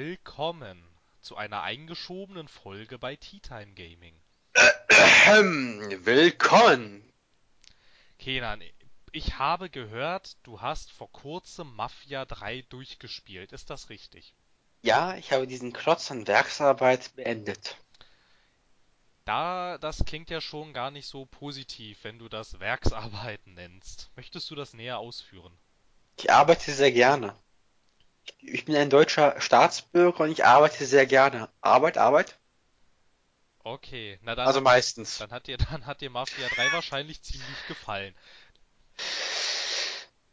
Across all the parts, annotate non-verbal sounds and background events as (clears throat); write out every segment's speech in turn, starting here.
willkommen zu einer eingeschobenen Folge bei Tea Time Gaming. willkommen! Kenan, ich habe gehört, du hast vor kurzem Mafia 3 durchgespielt. Ist das richtig? Ja, ich habe diesen Klotz an Werksarbeit beendet. Da, das klingt ja schon gar nicht so positiv, wenn du das Werksarbeiten nennst. Möchtest du das näher ausführen? Ich arbeite sehr gerne. Ich bin ein deutscher Staatsbürger und ich arbeite sehr gerne. Arbeit, Arbeit? Okay, na dann. Also meistens. Dann hat dir, dann hat dir Mafia 3 wahrscheinlich ziemlich gefallen.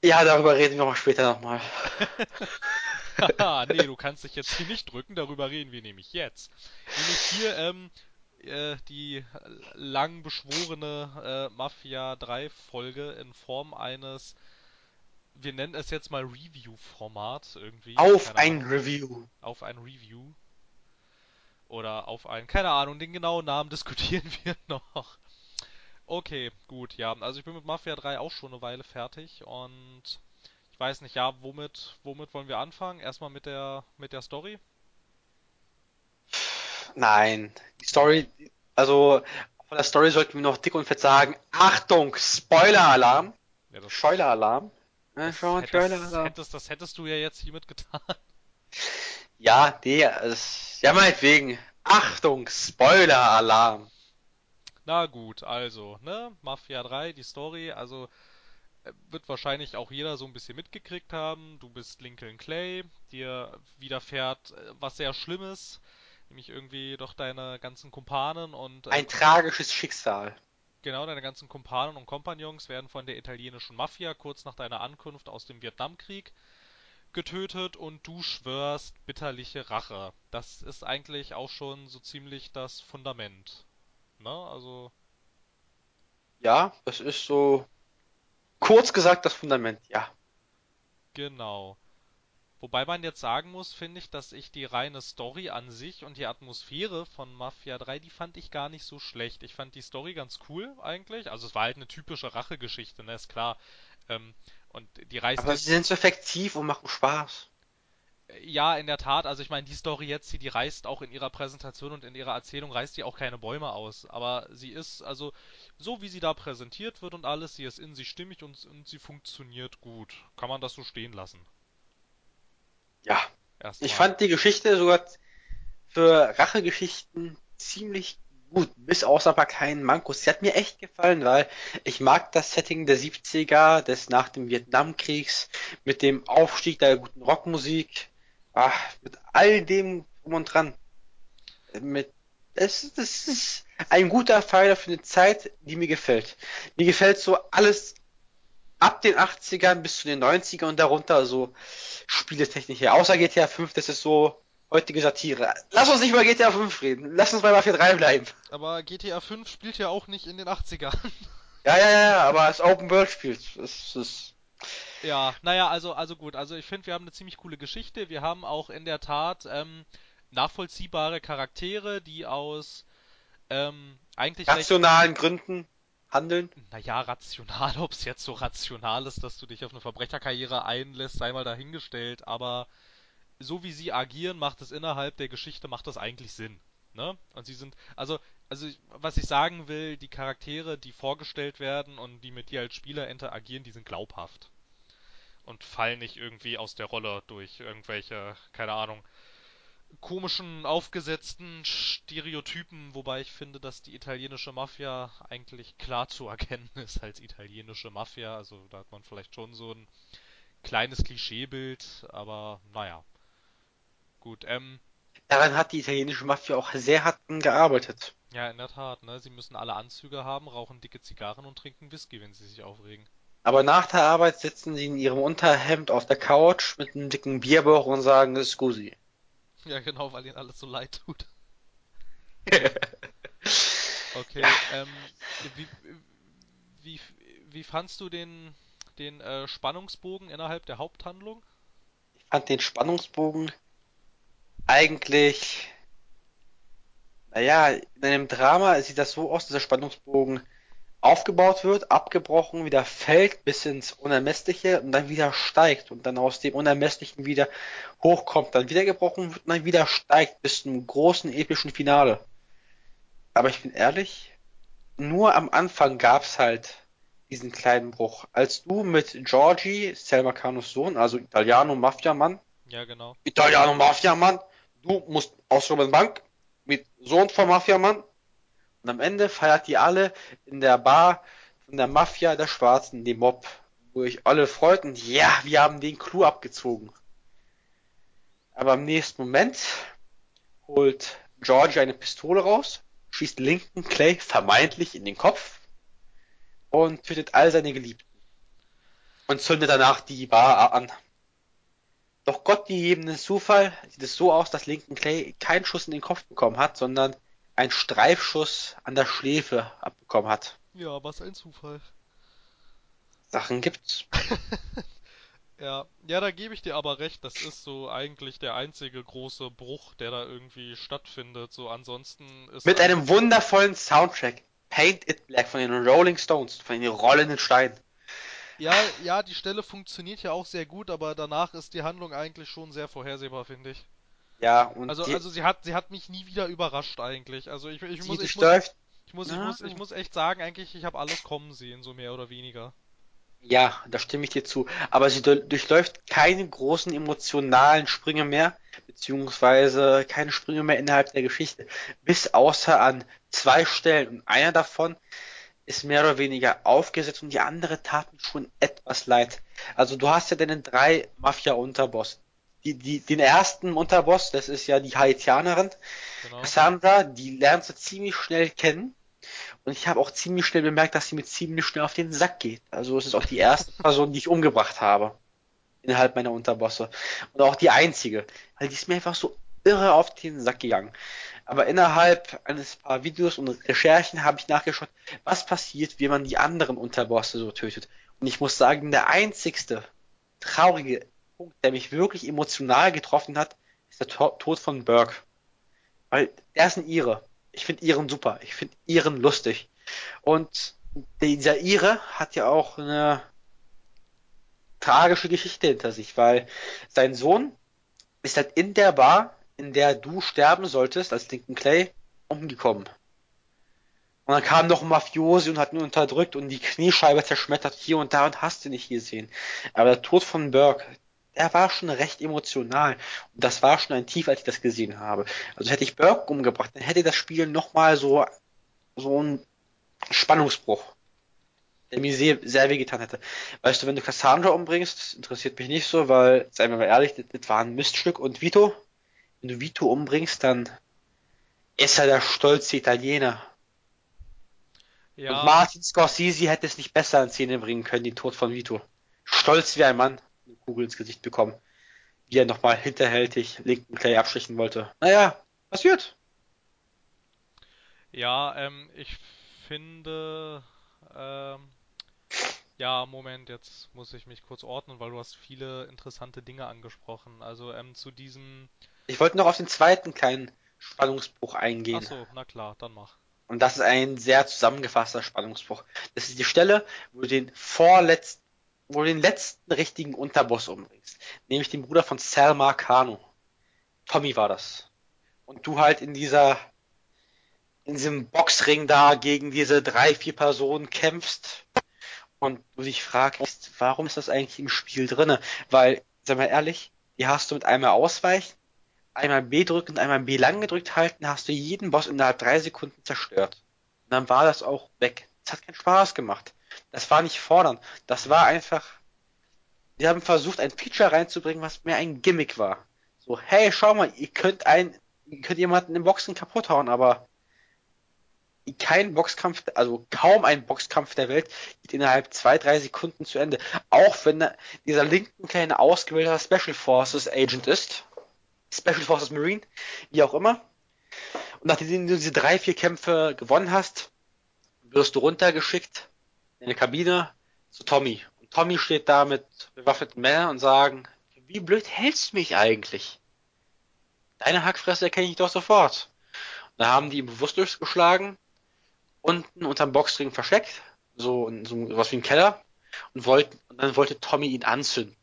Ja, darüber reden wir mal später nochmal. Haha, (laughs) nee, du kannst dich jetzt hier nicht drücken, darüber reden wir nämlich jetzt. Nämlich hier, ähm, äh, die lang beschworene äh, Mafia 3 Folge in Form eines wir nennen es jetzt mal Review-Format irgendwie. Auf ein Ahnung. Review. Auf ein Review. Oder auf ein, keine Ahnung, den genauen Namen (laughs) diskutieren wir noch. Okay, gut, ja. Also ich bin mit Mafia 3 auch schon eine Weile fertig und ich weiß nicht, ja, womit, womit wollen wir anfangen? Erstmal mit der, mit der Story? Nein, die Story, also von der Story sollten wir noch dick und fett sagen, Achtung, Spoiler-Alarm. Ja, Spoiler-Alarm. Ja, schon hättest, Trailer. Das hättest, das hättest du ja jetzt hiermit getan. Ja, nee, es, ja meinetwegen. Achtung, Spoiler-Alarm. Na gut, also, ne, Mafia 3, die Story, also äh, wird wahrscheinlich auch jeder so ein bisschen mitgekriegt haben. Du bist Lincoln Clay, dir widerfährt äh, was sehr Schlimmes, nämlich irgendwie doch deine ganzen Kumpanen und... Äh, Ein tragisches Schicksal. Genau, deine ganzen Kumpanen und Kompagnons werden von der italienischen Mafia kurz nach deiner Ankunft aus dem Vietnamkrieg getötet und du schwörst bitterliche Rache. Das ist eigentlich auch schon so ziemlich das Fundament. Ne? Also. Ja, das ist so kurz gesagt das Fundament, ja. Genau. Wobei man jetzt sagen muss, finde ich, dass ich die reine Story an sich und die Atmosphäre von Mafia 3, die fand ich gar nicht so schlecht. Ich fand die Story ganz cool eigentlich. Also es war halt eine typische Rachegeschichte, ne, ist klar. Ähm, und die reißt. Aber sie sind so effektiv und machen Spaß. Ja, in der Tat. Also ich meine, die Story jetzt, die, die reißt auch in ihrer Präsentation und in ihrer Erzählung reißt die auch keine Bäume aus. Aber sie ist, also so wie sie da präsentiert wird und alles, sie ist in sich stimmig und, und sie funktioniert gut. Kann man das so stehen lassen? Ja. Ich fand die Geschichte sogar für Rachegeschichten ziemlich gut, bis außer ein paar kleinen Mankos. Sie hat mir echt gefallen, weil ich mag das Setting der 70er, des nach dem Vietnamkriegs, mit dem Aufstieg der guten Rockmusik, ach, mit all dem drum und dran. Mit, das, das ist ein guter Pfeiler für eine Zeit, die mir gefällt. Mir gefällt so alles ab den 80ern bis zu den 90ern und darunter so spieletechnisch her. Außer GTA 5, das ist so heutige Satire. Lass uns nicht über GTA 5 reden. Lass uns bei Mafia 3 bleiben. Aber GTA 5 spielt ja auch nicht in den 80ern. Ja, ja, ja, aber als Open World spielt. Das ist ja, naja, also, also gut. Also ich finde, wir haben eine ziemlich coole Geschichte. Wir haben auch in der Tat ähm, nachvollziehbare Charaktere, die aus ähm, eigentlich rationalen Gründen handeln? Naja, rational, (laughs) ob es jetzt so rational ist, dass du dich auf eine Verbrecherkarriere einlässt, sei mal dahingestellt, aber so wie sie agieren, macht es innerhalb der Geschichte, macht das eigentlich Sinn. Ne? Und sie sind, also, also was ich sagen will, die Charaktere, die vorgestellt werden und die mit dir als Spieler interagieren, die sind glaubhaft. Und fallen nicht irgendwie aus der Rolle durch irgendwelche, keine Ahnung, komischen, aufgesetzten Stereotypen, wobei ich finde, dass die italienische Mafia eigentlich klar zu erkennen (laughs) ist als italienische Mafia. Also da hat man vielleicht schon so ein kleines Klischeebild, aber naja. Gut, ähm. Daran hat die italienische Mafia auch sehr hart gearbeitet. Ja, in der Tat, ne? Sie müssen alle Anzüge haben, rauchen dicke Zigarren und trinken Whisky, wenn sie sich aufregen. Aber nach der Arbeit sitzen sie in ihrem Unterhemd auf der Couch mit einem dicken Bierbauch und sagen Scusi. (laughs) Ja, genau, weil ihnen alles so leid tut. (laughs) okay, ähm, wie, wie, wie fandst du den, den äh, Spannungsbogen innerhalb der Haupthandlung? Ich fand den Spannungsbogen eigentlich, naja, in einem Drama sieht das so aus, dieser Spannungsbogen, aufgebaut wird, abgebrochen, wieder fällt bis ins Unermessliche und dann wieder steigt und dann aus dem Unermesslichen wieder hochkommt, dann wieder gebrochen wird und dann wieder steigt bis zum großen epischen Finale. Aber ich bin ehrlich, nur am Anfang gab's halt diesen kleinen Bruch. Als du mit Georgie, Selma Canos Sohn, also Italiano Mafia-Mann, ja genau, Italiano Mafia-Mann, du musst aus Robin Bank mit Sohn vom Mafia-Mann und am Ende feiert die alle in der Bar von der Mafia der Schwarzen, dem Mob, wo ich alle freuten, ja, wir haben den Clou abgezogen. Aber im nächsten Moment holt Georgie eine Pistole raus, schießt Lincoln Clay vermeintlich in den Kopf und tötet all seine Geliebten. Und zündet danach die Bar an. Doch Gott gegebenen Zufall sieht es so aus, dass Lincoln Clay keinen Schuss in den Kopf bekommen hat, sondern einen Streifschuss an der Schläfe abbekommen hat. Ja, was ein Zufall. Sachen gibt's. (laughs) ja, ja, da gebe ich dir aber recht. Das ist so eigentlich der einzige große Bruch, der da irgendwie stattfindet. So ansonsten ist mit einem wundervollen Soundtrack. Paint It Black von den Rolling Stones, von den rollenden Steinen. Ja, ja, die Stelle funktioniert ja auch sehr gut, aber danach ist die Handlung eigentlich schon sehr vorhersehbar, finde ich. Ja, und also, die, also sie hat, sie hat mich nie wieder überrascht eigentlich. Also ich, ich muss, ich muss, ich muss, ich muss, ich muss echt sagen, eigentlich, ich habe alles kommen sehen, so mehr oder weniger. Ja, da stimme ich dir zu. Aber sie durchläuft keine großen emotionalen Sprünge mehr, beziehungsweise keine Sprünge mehr innerhalb der Geschichte. Bis außer an zwei Stellen. Und einer davon ist mehr oder weniger aufgesetzt und die andere tat mir schon etwas leid. Also du hast ja deinen drei Mafia-Unterboss. Die, die, den ersten Unterboss, das ist ja die Haitianerin, genau. Cassandra, die lernst du ziemlich schnell kennen. Und ich habe auch ziemlich schnell bemerkt, dass sie mir ziemlich schnell auf den Sack geht. Also es ist auch die erste (laughs) Person, die ich umgebracht habe. Innerhalb meiner Unterbosse. Und auch die einzige. Weil die ist mir einfach so irre auf den Sack gegangen. Aber innerhalb eines paar Videos und Recherchen habe ich nachgeschaut, was passiert, wenn man die anderen Unterbosse so tötet. Und ich muss sagen, der einzigste traurige Punkt, der mich wirklich emotional getroffen hat, ist der Tod von Burke. Weil der ist ein Ire. Ich finde Iren super. Ich finde Iren lustig. Und dieser Ire hat ja auch eine tragische Geschichte hinter sich, weil sein Sohn ist halt in der Bar in der du sterben solltest, als Lincoln Clay, umgekommen. Und dann kam noch ein Mafiosi und hat ihn unterdrückt und die Kniescheibe zerschmettert hier und da und hast du nicht gesehen. Aber der Tod von Burke, der war schon recht emotional. Und das war schon ein Tief, als ich das gesehen habe. Also hätte ich Burke umgebracht, dann hätte das Spiel nochmal so, so ein Spannungsbruch, der mir sehr, sehr wehgetan hätte. Weißt du, wenn du Cassandra umbringst, das interessiert mich nicht so, weil, seien wir mal ehrlich, das, das war ein Miststück und Vito, wenn du Vito umbringst, dann ist er der stolze Italiener. Ja. Und Martin Scorsese hätte es nicht besser in Szene bringen können, den Tod von Vito. Stolz wie ein Mann, Kugel ins Gesicht bekommen. Wie er nochmal hinterhältig linken Clay abstechen wollte. Naja, passiert. Ja, ähm, ich finde, ähm, ja, Moment, jetzt muss ich mich kurz ordnen, weil du hast viele interessante Dinge angesprochen. Also ähm, zu diesem ich wollte noch auf den zweiten kleinen Spannungsbruch eingehen. Ach so, na klar, dann mach. Und das ist ein sehr zusammengefasster Spannungsbruch. Das ist die Stelle, wo du den vorletzten, wo du den letzten richtigen Unterboss umbringst. Nämlich den Bruder von Selma Kano. Tommy war das. Und du halt in dieser, in diesem Boxring da gegen diese drei, vier Personen kämpfst. Und du dich fragst, warum ist das eigentlich im Spiel drinne? Weil, sag mal ehrlich, die hast du mit einmal ausweichen, einmal B drücken einmal B lang gedrückt halten, hast du jeden Boss innerhalb drei Sekunden zerstört. Und dann war das auch weg. Das hat keinen Spaß gemacht. Das war nicht fordern. Das war einfach. Wir haben versucht, ein Feature reinzubringen, was mehr ein Gimmick war. So, hey, schau mal, ihr könnt ein, ihr könnt jemanden im Boxen kaputt hauen, aber kein Boxkampf, also kaum ein Boxkampf der Welt geht innerhalb zwei, drei Sekunden zu Ende. Auch wenn dieser linken kleine ausgewählter Special Forces Agent ist, Special Forces Marine, wie auch immer. Und nachdem du diese drei, vier Kämpfe gewonnen hast, wirst du runtergeschickt in eine Kabine zu Tommy. Und Tommy steht da mit bewaffneten Männern und sagen, wie blöd hältst du mich eigentlich? Deine Hackfresse erkenne ich doch sofort. Und da haben die ihn bewusstlos geschlagen, unten unterm Boxring versteckt, so, so was wie ein Keller und, wollt, und dann wollte Tommy ihn anzünden.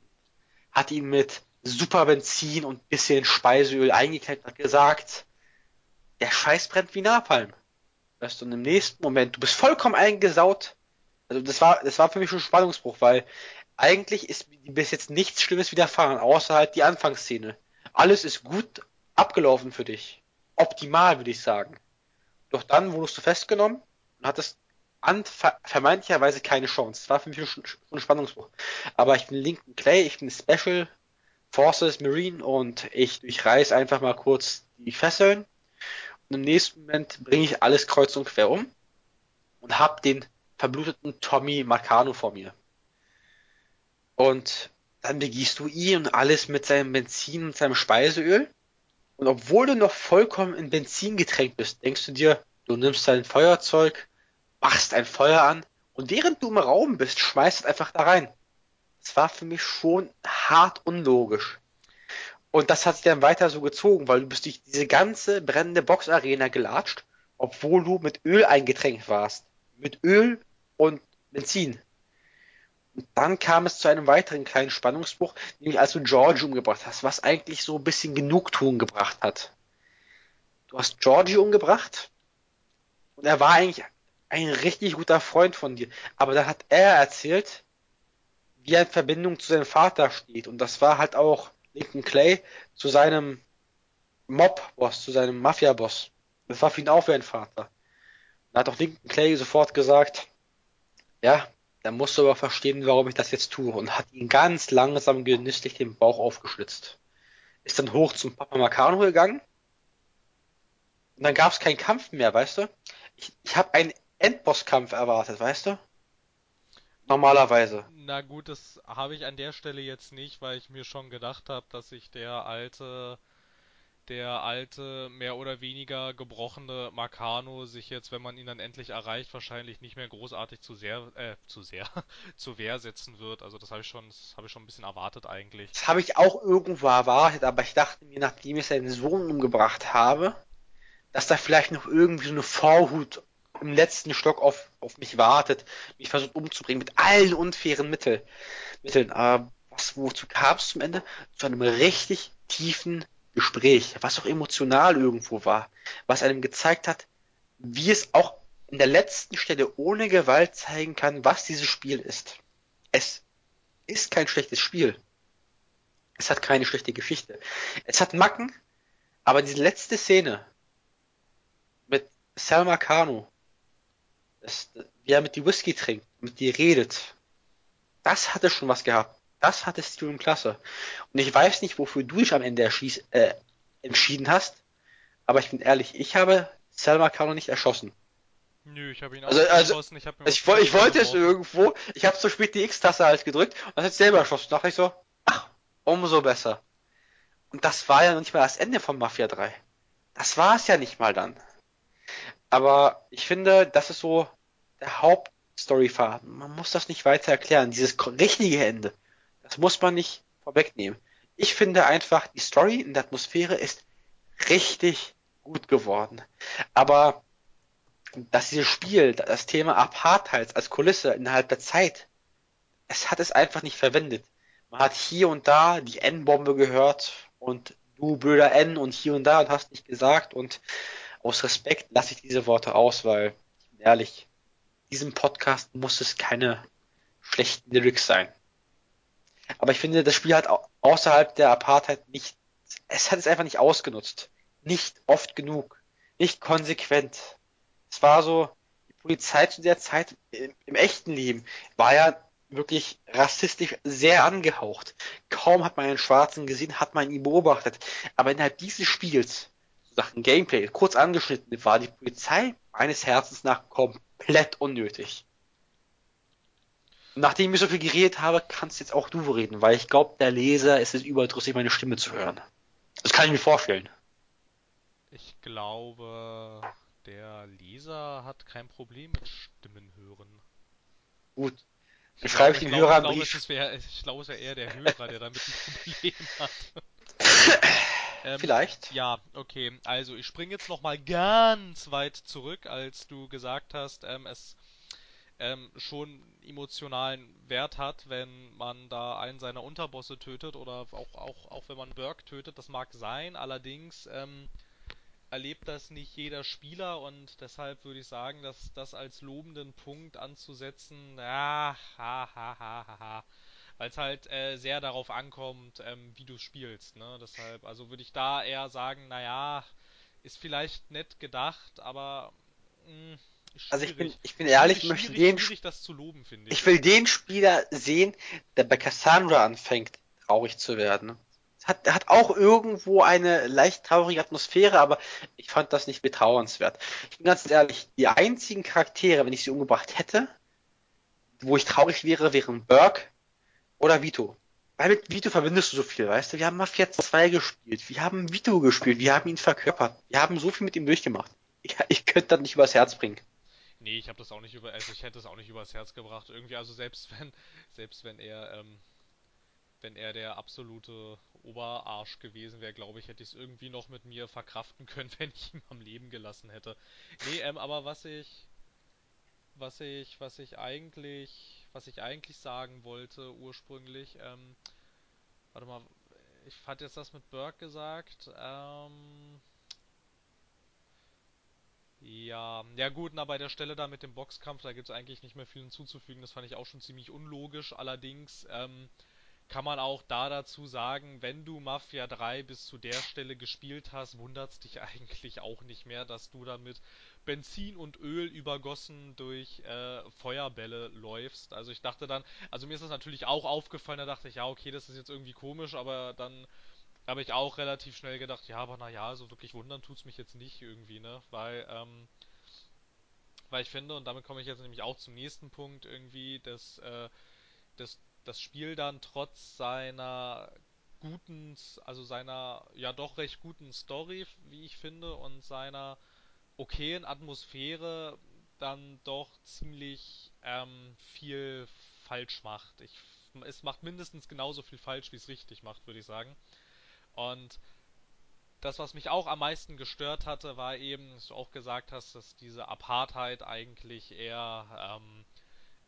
Hat ihn mit super Benzin und bisschen Speiseöl eingeklemmt und gesagt, der Scheiß brennt wie Napalm. Weißt du, und im nächsten Moment, du bist vollkommen eingesaut. Also das war, das war für mich schon ein Spannungsbruch, weil eigentlich ist bis jetzt nichts Schlimmes widerfahren, außer halt die Anfangsszene. Alles ist gut abgelaufen für dich. Optimal, würde ich sagen. Doch dann wurdest du festgenommen und hattest vermeintlicherweise keine Chance. Das war für mich schon ein Spannungsbruch. Aber ich bin Lincoln Clay, ich bin Special Forces Marine und ich durchreiß einfach mal kurz die Fesseln. Und im nächsten Moment bringe ich alles kreuz und quer um und hab den verbluteten Tommy Marcano vor mir. Und dann begießt du ihn und alles mit seinem Benzin und seinem Speiseöl. Und obwohl du noch vollkommen in Benzin getränkt bist, denkst du dir, du nimmst dein Feuerzeug, machst ein Feuer an und während du im Raum bist, schmeißt es einfach da rein. Das war für mich schon hart unlogisch. Und das hat sich dann weiter so gezogen, weil du bist durch diese ganze brennende Boxarena gelatscht, obwohl du mit Öl eingetränkt warst. Mit Öl und Benzin. Und dann kam es zu einem weiteren kleinen Spannungsbruch, nämlich als du Georgie umgebracht hast, was eigentlich so ein bisschen Genugtuung gebracht hat. Du hast Georgie umgebracht und er war eigentlich ein richtig guter Freund von dir. Aber da hat er erzählt, wie er in Verbindung zu seinem Vater steht. Und das war halt auch Lincoln Clay zu seinem Mob-Boss, zu seinem Mafia-Boss. Das war für ihn auch wie ein Vater. Da hat auch Lincoln Clay sofort gesagt, ja, dann musst du aber verstehen, warum ich das jetzt tue. Und hat ihn ganz langsam genüsslich den Bauch aufgeschlitzt. Ist dann hoch zum Papa Marcano gegangen. Und dann gab es keinen Kampf mehr, weißt du? Ich, ich habe einen Endbosskampf erwartet, weißt du? Normalerweise. Na gut, das habe ich an der Stelle jetzt nicht, weil ich mir schon gedacht habe, dass sich der alte der alte, mehr oder weniger gebrochene Marcano sich jetzt, wenn man ihn dann endlich erreicht, wahrscheinlich nicht mehr großartig zu sehr, äh, zu sehr, (laughs) zu Wehr setzen wird. Also das habe ich schon, habe ich schon ein bisschen erwartet eigentlich. Das habe ich auch irgendwo erwartet, aber ich dachte mir, nachdem ich seinen Sohn umgebracht habe, dass da vielleicht noch irgendwie so eine Vorhut im letzten Stock auf, auf mich wartet, mich versucht umzubringen mit allen unfairen Mittel, Mitteln. Aber was, wozu kam es zum Ende? Zu einem richtig tiefen Gespräch, was auch emotional irgendwo war, was einem gezeigt hat, wie es auch in der letzten Stelle ohne Gewalt zeigen kann, was dieses Spiel ist. Es ist kein schlechtes Spiel. Es hat keine schlechte Geschichte. Es hat Macken, aber diese letzte Szene mit Selma Kano, wie er mit die Whisky trinkt, mit die redet, das hatte schon was gehabt. Das hatte Steven klasse. Und ich weiß nicht, wofür du dich am Ende erschieß, äh, entschieden hast, aber ich bin ehrlich, ich habe Selma Kano nicht erschossen. Nö, ich habe ihn auch also, also, erschossen. Ich, hab ich, ich wollte es irgendwo, ich habe so spät die X-Taste halt gedrückt und dann hat selber erschossen. Da dachte ich so, ach, umso besser. Und das war ja noch nicht mal das Ende von Mafia 3. Das war es ja nicht mal dann. Aber ich finde, das ist so der Hauptstoryfaden. Man muss das nicht weiter erklären. Dieses richtige Ende. Das muss man nicht vorwegnehmen. Ich finde einfach, die Story in der Atmosphäre ist richtig gut geworden. Aber dass dieses Spiel, das Thema Apartheid als Kulisse innerhalb der Zeit, es hat es einfach nicht verwendet. Man hat hier und da die N-Bombe gehört und du blöder N und hier und da und hast nicht gesagt und aus Respekt lasse ich diese Worte aus, weil, ich bin ehrlich, diesem Podcast muss es keine schlechten Lyrics sein. Aber ich finde, das Spiel hat außerhalb der Apartheid nicht, es hat es einfach nicht ausgenutzt. Nicht oft genug. Nicht konsequent. Es war so, die Polizei zu der Zeit im, im echten Leben war ja wirklich rassistisch sehr angehaucht. Kaum hat man einen Schwarzen gesehen, hat man ihn beobachtet. Aber innerhalb dieses Spiels, so Sachen Gameplay, kurz angeschnitten, war die Polizei meines Herzens nach komplett unnötig. Nachdem ich so viel geredet habe, kannst jetzt auch du reden, weil ich glaube, der Leser ist es überdrüssig, meine Stimme zu hören. Das kann ich mir vorstellen. Ich glaube, der Leser hat kein Problem mit Stimmen hören. Gut. Dann schreibe ich den Hörer einen Brief. Ich glaube, es ist ja eher der Hörer, der damit ein Problem hat. (laughs) ähm, Vielleicht. Ja, okay. Also ich springe jetzt nochmal ganz weit zurück, als du gesagt hast, ähm, es ähm, schon emotionalen Wert hat, wenn man da einen seiner Unterbosse tötet oder auch, auch, auch wenn man Burke tötet, das mag sein, allerdings ähm, erlebt das nicht jeder Spieler und deshalb würde ich sagen, dass das als lobenden Punkt anzusetzen, ja, ha, ha, ha, ha, ha. Weil es halt äh, sehr darauf ankommt, ähm, wie du spielst, ne? Deshalb, also würde ich da eher sagen, naja, ist vielleicht nett gedacht, aber mh, also ich bin, ich bin ehrlich, schwierig, möchte den, schwierig, loben, ich. Ich will den Spieler sehen, der bei Cassandra anfängt, traurig zu werden. Hat, hat auch irgendwo eine leicht traurige Atmosphäre, aber ich fand das nicht betrauenswert. Ich bin ganz ehrlich, die einzigen Charaktere, wenn ich sie umgebracht hätte, wo ich traurig wäre, wären Burke oder Vito. Weil mit Vito verbindest du so viel, weißt du? Wir haben Mafia 2 gespielt, wir haben Vito gespielt, wir haben ihn verkörpert, wir haben so viel mit ihm durchgemacht. Ich, ich könnte das nicht übers Herz bringen. Nee, ich habe das auch nicht über, also ich hätte es auch nicht übers Herz gebracht. Irgendwie, also selbst (laughs) wenn, selbst wenn er, ähm, wenn er der absolute Oberarsch gewesen wäre, glaube ich, hätte ich es irgendwie noch mit mir verkraften können, (laughs) wenn ich ihn am Leben gelassen hätte. Nee, ähm, aber was ich, was ich, was ich eigentlich, was ich eigentlich sagen wollte ursprünglich, ähm, warte mal, ich hatte jetzt das mit Burke gesagt, ähm, ja, ja gut, na bei der Stelle da mit dem Boxkampf, da gibt es eigentlich nicht mehr viel hinzuzufügen. Das fand ich auch schon ziemlich unlogisch. Allerdings ähm, kann man auch da dazu sagen, wenn du Mafia 3 bis zu der Stelle gespielt hast, wundert's dich (laughs) eigentlich auch nicht mehr, dass du damit Benzin und Öl übergossen durch äh, Feuerbälle läufst. Also ich dachte dann, also mir ist das natürlich auch aufgefallen, da dachte ich, ja okay, das ist jetzt irgendwie komisch, aber dann habe ich auch relativ schnell gedacht, ja, aber naja, so wirklich wundern tut's mich jetzt nicht irgendwie, ne? Weil, ähm, weil ich finde, und damit komme ich jetzt nämlich auch zum nächsten Punkt irgendwie, dass, äh, dass das Spiel dann trotz seiner guten, also seiner ja doch recht guten Story, wie ich finde, und seiner okayen Atmosphäre dann doch ziemlich ähm, viel falsch macht. Ich, es macht mindestens genauso viel falsch, wie es richtig macht, würde ich sagen. Und das, was mich auch am meisten gestört hatte, war eben, dass du auch gesagt hast, dass diese Apartheid eigentlich eher ähm,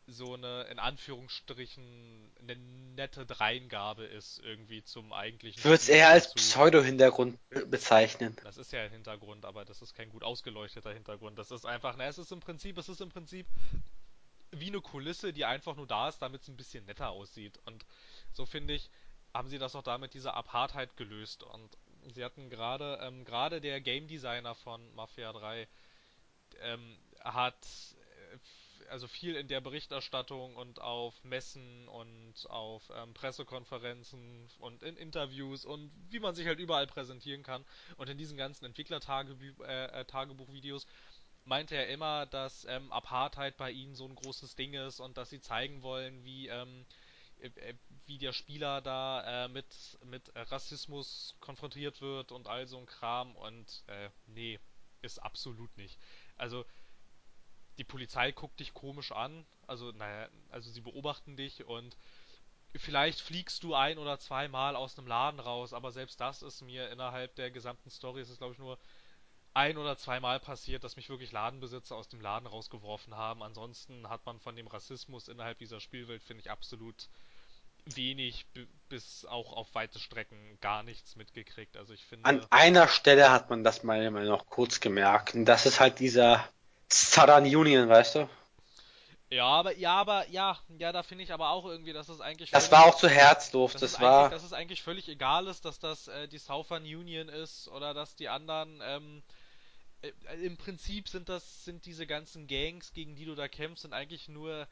so eine, in Anführungsstrichen, eine nette Dreingabe ist irgendwie zum eigentlichen. Ich würde es eher als Pseudo-Hintergrund bezeichnen. Das ist ja ein Hintergrund, aber das ist kein gut ausgeleuchteter Hintergrund. Das ist einfach, na, es ist im Prinzip, es ist im Prinzip wie eine Kulisse, die einfach nur da ist, damit es ein bisschen netter aussieht. Und so finde ich, haben sie das auch damit dieser Apartheid gelöst. Und sie hatten gerade, ähm, gerade der Game Designer von Mafia 3 ähm, hat äh, also viel in der Berichterstattung und auf Messen und auf ähm, Pressekonferenzen und in Interviews und wie man sich halt überall präsentieren kann und in diesen ganzen Entwickler-Tagebuchvideos äh, meinte er immer, dass ähm, Apartheid bei ihnen so ein großes Ding ist und dass sie zeigen wollen, wie ähm, äh, äh, wie der Spieler da äh, mit, mit Rassismus konfrontiert wird und all so ein Kram und äh, nee, ist absolut nicht. Also die Polizei guckt dich komisch an, also naja, also sie beobachten dich und vielleicht fliegst du ein oder zweimal aus einem Laden raus, aber selbst das ist mir innerhalb der gesamten Story, ist es glaube ich nur ein oder zweimal passiert, dass mich wirklich Ladenbesitzer aus dem Laden rausgeworfen haben. Ansonsten hat man von dem Rassismus innerhalb dieser Spielwelt, finde ich, absolut wenig bis auch auf weite Strecken gar nichts mitgekriegt. Also ich finde. An einer Stelle hat man das mal noch kurz gemerkt. Und das ist halt dieser Southern Union, weißt du? Ja, aber ja, aber ja, ja, da finde ich aber auch irgendwie, dass es eigentlich. Das war auch zu herzlos. Das, das war. Dass es eigentlich völlig egal ist, dass das äh, die Southern Union ist oder dass die anderen. Ähm, äh, Im Prinzip sind das sind diese ganzen Gangs, gegen die du da kämpfst, sind eigentlich nur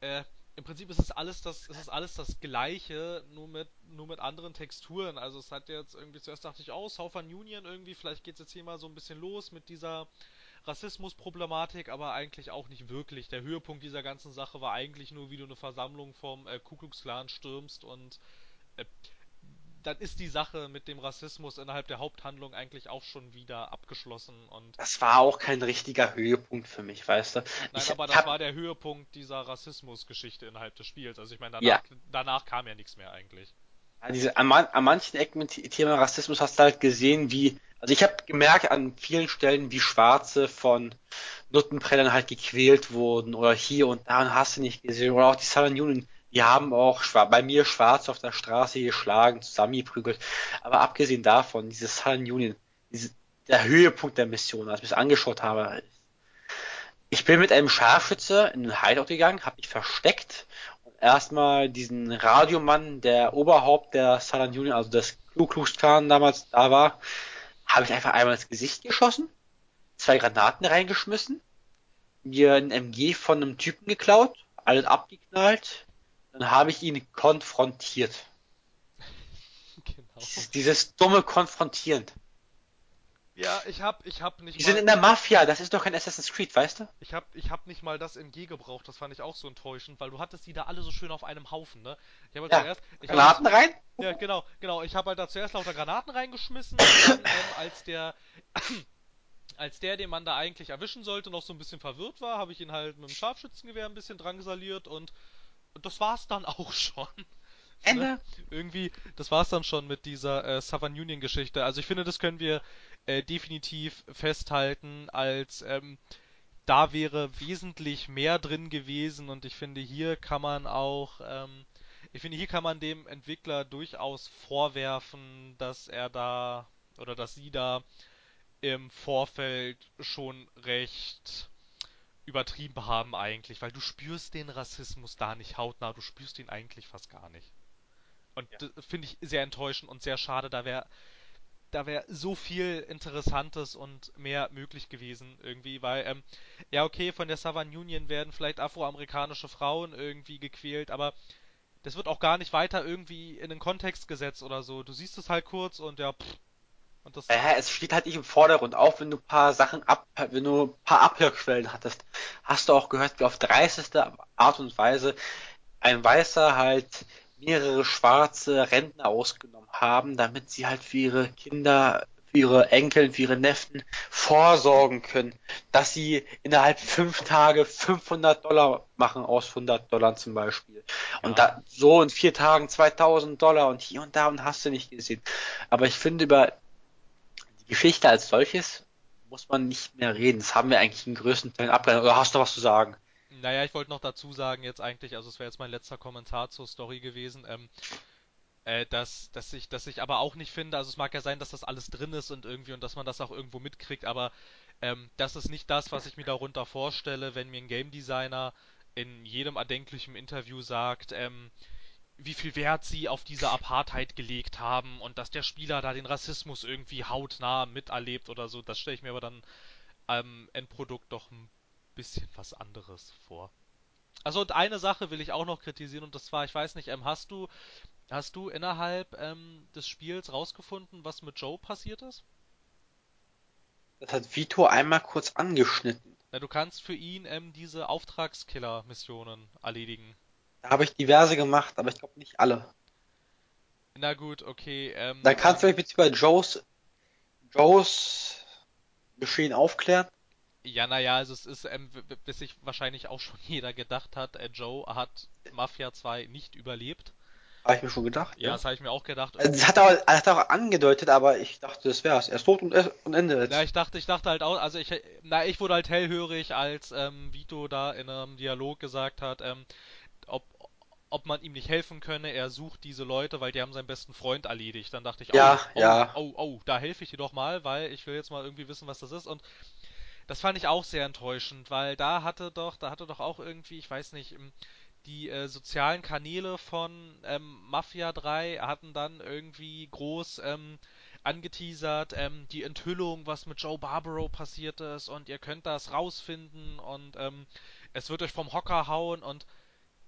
äh, im Prinzip ist es alles das, ist es alles das Gleiche, nur mit, nur mit anderen Texturen. Also es hat jetzt irgendwie, zuerst dachte ich, oh, Southern Union irgendwie, vielleicht geht es jetzt hier mal so ein bisschen los mit dieser Rassismusproblematik, aber eigentlich auch nicht wirklich. Der Höhepunkt dieser ganzen Sache war eigentlich nur, wie du eine Versammlung vom äh, Ku Klux Klan stürmst und äh, dann ist die Sache mit dem Rassismus innerhalb der Haupthandlung eigentlich auch schon wieder abgeschlossen und. Das war auch kein richtiger Höhepunkt für mich, weißt du? Nein, ich aber das hab... war der Höhepunkt dieser Rassismusgeschichte innerhalb des Spiels. Also ich meine, danach, ja. danach kam ja nichts mehr eigentlich. Ja, diese, an, an manchen Ecken mit Thema Rassismus hast du halt gesehen, wie, also ich habe gemerkt an vielen Stellen, wie Schwarze von Nuttenprellern halt gequält wurden oder hier und da und hast du nicht gesehen. Oder auch die Southern Union, die haben auch bei mir schwarz auf der Straße geschlagen, zusammengeprügelt. Aber abgesehen davon, diese Southern Union, diese, der Höhepunkt der Mission, als ich es angeschaut habe, ich bin mit einem Scharfschütze in den Hideout gegangen, habe mich versteckt und erstmal diesen Radiomann, der Oberhaupt der Southern Union, also des Ku Klux Klan damals da war, habe ich einfach einmal ins Gesicht geschossen, zwei Granaten reingeschmissen, mir ein MG von einem Typen geklaut, alles abgeknallt, dann habe ich ihn konfrontiert. (laughs) Genau. Dieses, dieses dumme Konfrontieren. Ja, ich hab, ich hab nicht Die mal, sind in der Mafia, das ist doch kein Assassin's Creed, weißt du? Ich hab, ich hab nicht mal das MG gebraucht, das fand ich auch so enttäuschend, weil du hattest die da alle so schön auf einem Haufen, ne? Ich hab halt ja. zuerst. Ich Granaten hab, rein? Ja, genau, genau. Ich hab halt da zuerst lauter Granaten reingeschmissen und dann, ähm, als der, (clears throat) als der, den man da eigentlich erwischen sollte, noch so ein bisschen verwirrt war, habe ich ihn halt mit dem Scharfschützengewehr ein bisschen drangsaliert und das war's dann auch schon. (laughs) Ende. Ne? Irgendwie, das war's dann schon mit dieser äh, Southern Union Geschichte. Also ich finde, das können wir äh, definitiv festhalten als ähm, da wäre wesentlich mehr drin gewesen und ich finde hier kann man auch ähm, ich finde hier kann man dem Entwickler durchaus vorwerfen, dass er da oder dass sie da im Vorfeld schon recht übertrieben haben eigentlich, weil du spürst den Rassismus da nicht hautnah, du spürst ihn eigentlich fast gar nicht. Und ja. finde ich sehr enttäuschend und sehr schade, da wäre da wäre so viel Interessantes und mehr möglich gewesen irgendwie, weil, ähm, ja okay, von der Southern Union werden vielleicht afroamerikanische Frauen irgendwie gequält, aber das wird auch gar nicht weiter irgendwie in den Kontext gesetzt oder so. Du siehst es halt kurz und ja, pff. Und das äh, es steht halt nicht im Vordergrund, auch wenn du ein paar Sachen ab, wenn du ein paar Abhörquellen hattest, hast du auch gehört, wie auf dreisteste Art und Weise ein Weißer halt mehrere schwarze Rentner ausgenommen haben, damit sie halt für ihre Kinder, für ihre Enkel, für ihre Neffen vorsorgen können, dass sie innerhalb fünf Tage 500 Dollar machen aus 100 Dollar zum Beispiel. Und da, so in vier Tagen 2000 Dollar und hier und da und hast du nicht gesehen. Aber ich finde über Geschichte als solches muss man nicht mehr reden. Das haben wir eigentlich in größten Teilen abgeleitet. Oder hast du was zu sagen? Naja, ich wollte noch dazu sagen, jetzt eigentlich, also es wäre jetzt mein letzter Kommentar zur Story gewesen, ähm, äh, dass, dass ich, dass ich aber auch nicht finde, also es mag ja sein, dass das alles drin ist und irgendwie und dass man das auch irgendwo mitkriegt, aber ähm, das ist nicht das, was ich mir darunter vorstelle, wenn mir ein Game Designer in jedem erdenklichen Interview sagt, ähm, wie viel Wert sie auf diese Apartheid gelegt haben und dass der Spieler da den Rassismus irgendwie hautnah miterlebt oder so, das stelle ich mir aber dann am Endprodukt doch ein bisschen was anderes vor. Also und eine Sache will ich auch noch kritisieren und das war, ich weiß nicht, ähm, hast du hast du innerhalb ähm, des Spiels rausgefunden, was mit Joe passiert ist? Das hat Vito einmal kurz angeschnitten. Na, du kannst für ihn ähm, diese Auftragskiller-Missionen erledigen. Da habe ich diverse gemacht, aber ich glaube nicht alle. Na gut, okay. Ähm, Dann kannst du mich bitte über Joes, Joes Geschehen aufklären? Ja, naja, also es ist, ähm, bis sich wahrscheinlich auch schon (laughs) jeder gedacht hat, äh, Joe hat Mafia 2 nicht überlebt. Habe ich mir schon gedacht. Ja, ja. das habe ich mir auch gedacht. Also, das hat er, auch, hat auch angedeutet, aber ich dachte, das wär's. Er ist tot und, und Ende jetzt. Ja, ich dachte, ich dachte halt auch, also ich, na, ich wurde halt hellhörig, als ähm, Vito da in einem Dialog gesagt hat, ähm, ob, man ihm nicht helfen könne. Er sucht diese Leute, weil die haben seinen besten Freund erledigt. Dann dachte ich, oh, ja, oh, ja. oh, oh, oh, da helfe ich dir doch mal, weil ich will jetzt mal irgendwie wissen, was das ist. Und das fand ich auch sehr enttäuschend, weil da hatte doch, da hatte doch auch irgendwie, ich weiß nicht, die äh, sozialen Kanäle von ähm, Mafia 3 hatten dann irgendwie groß ähm, angeteasert, ähm, die Enthüllung, was mit Joe Barbaro passiert ist und ihr könnt das rausfinden und ähm, es wird euch vom Hocker hauen und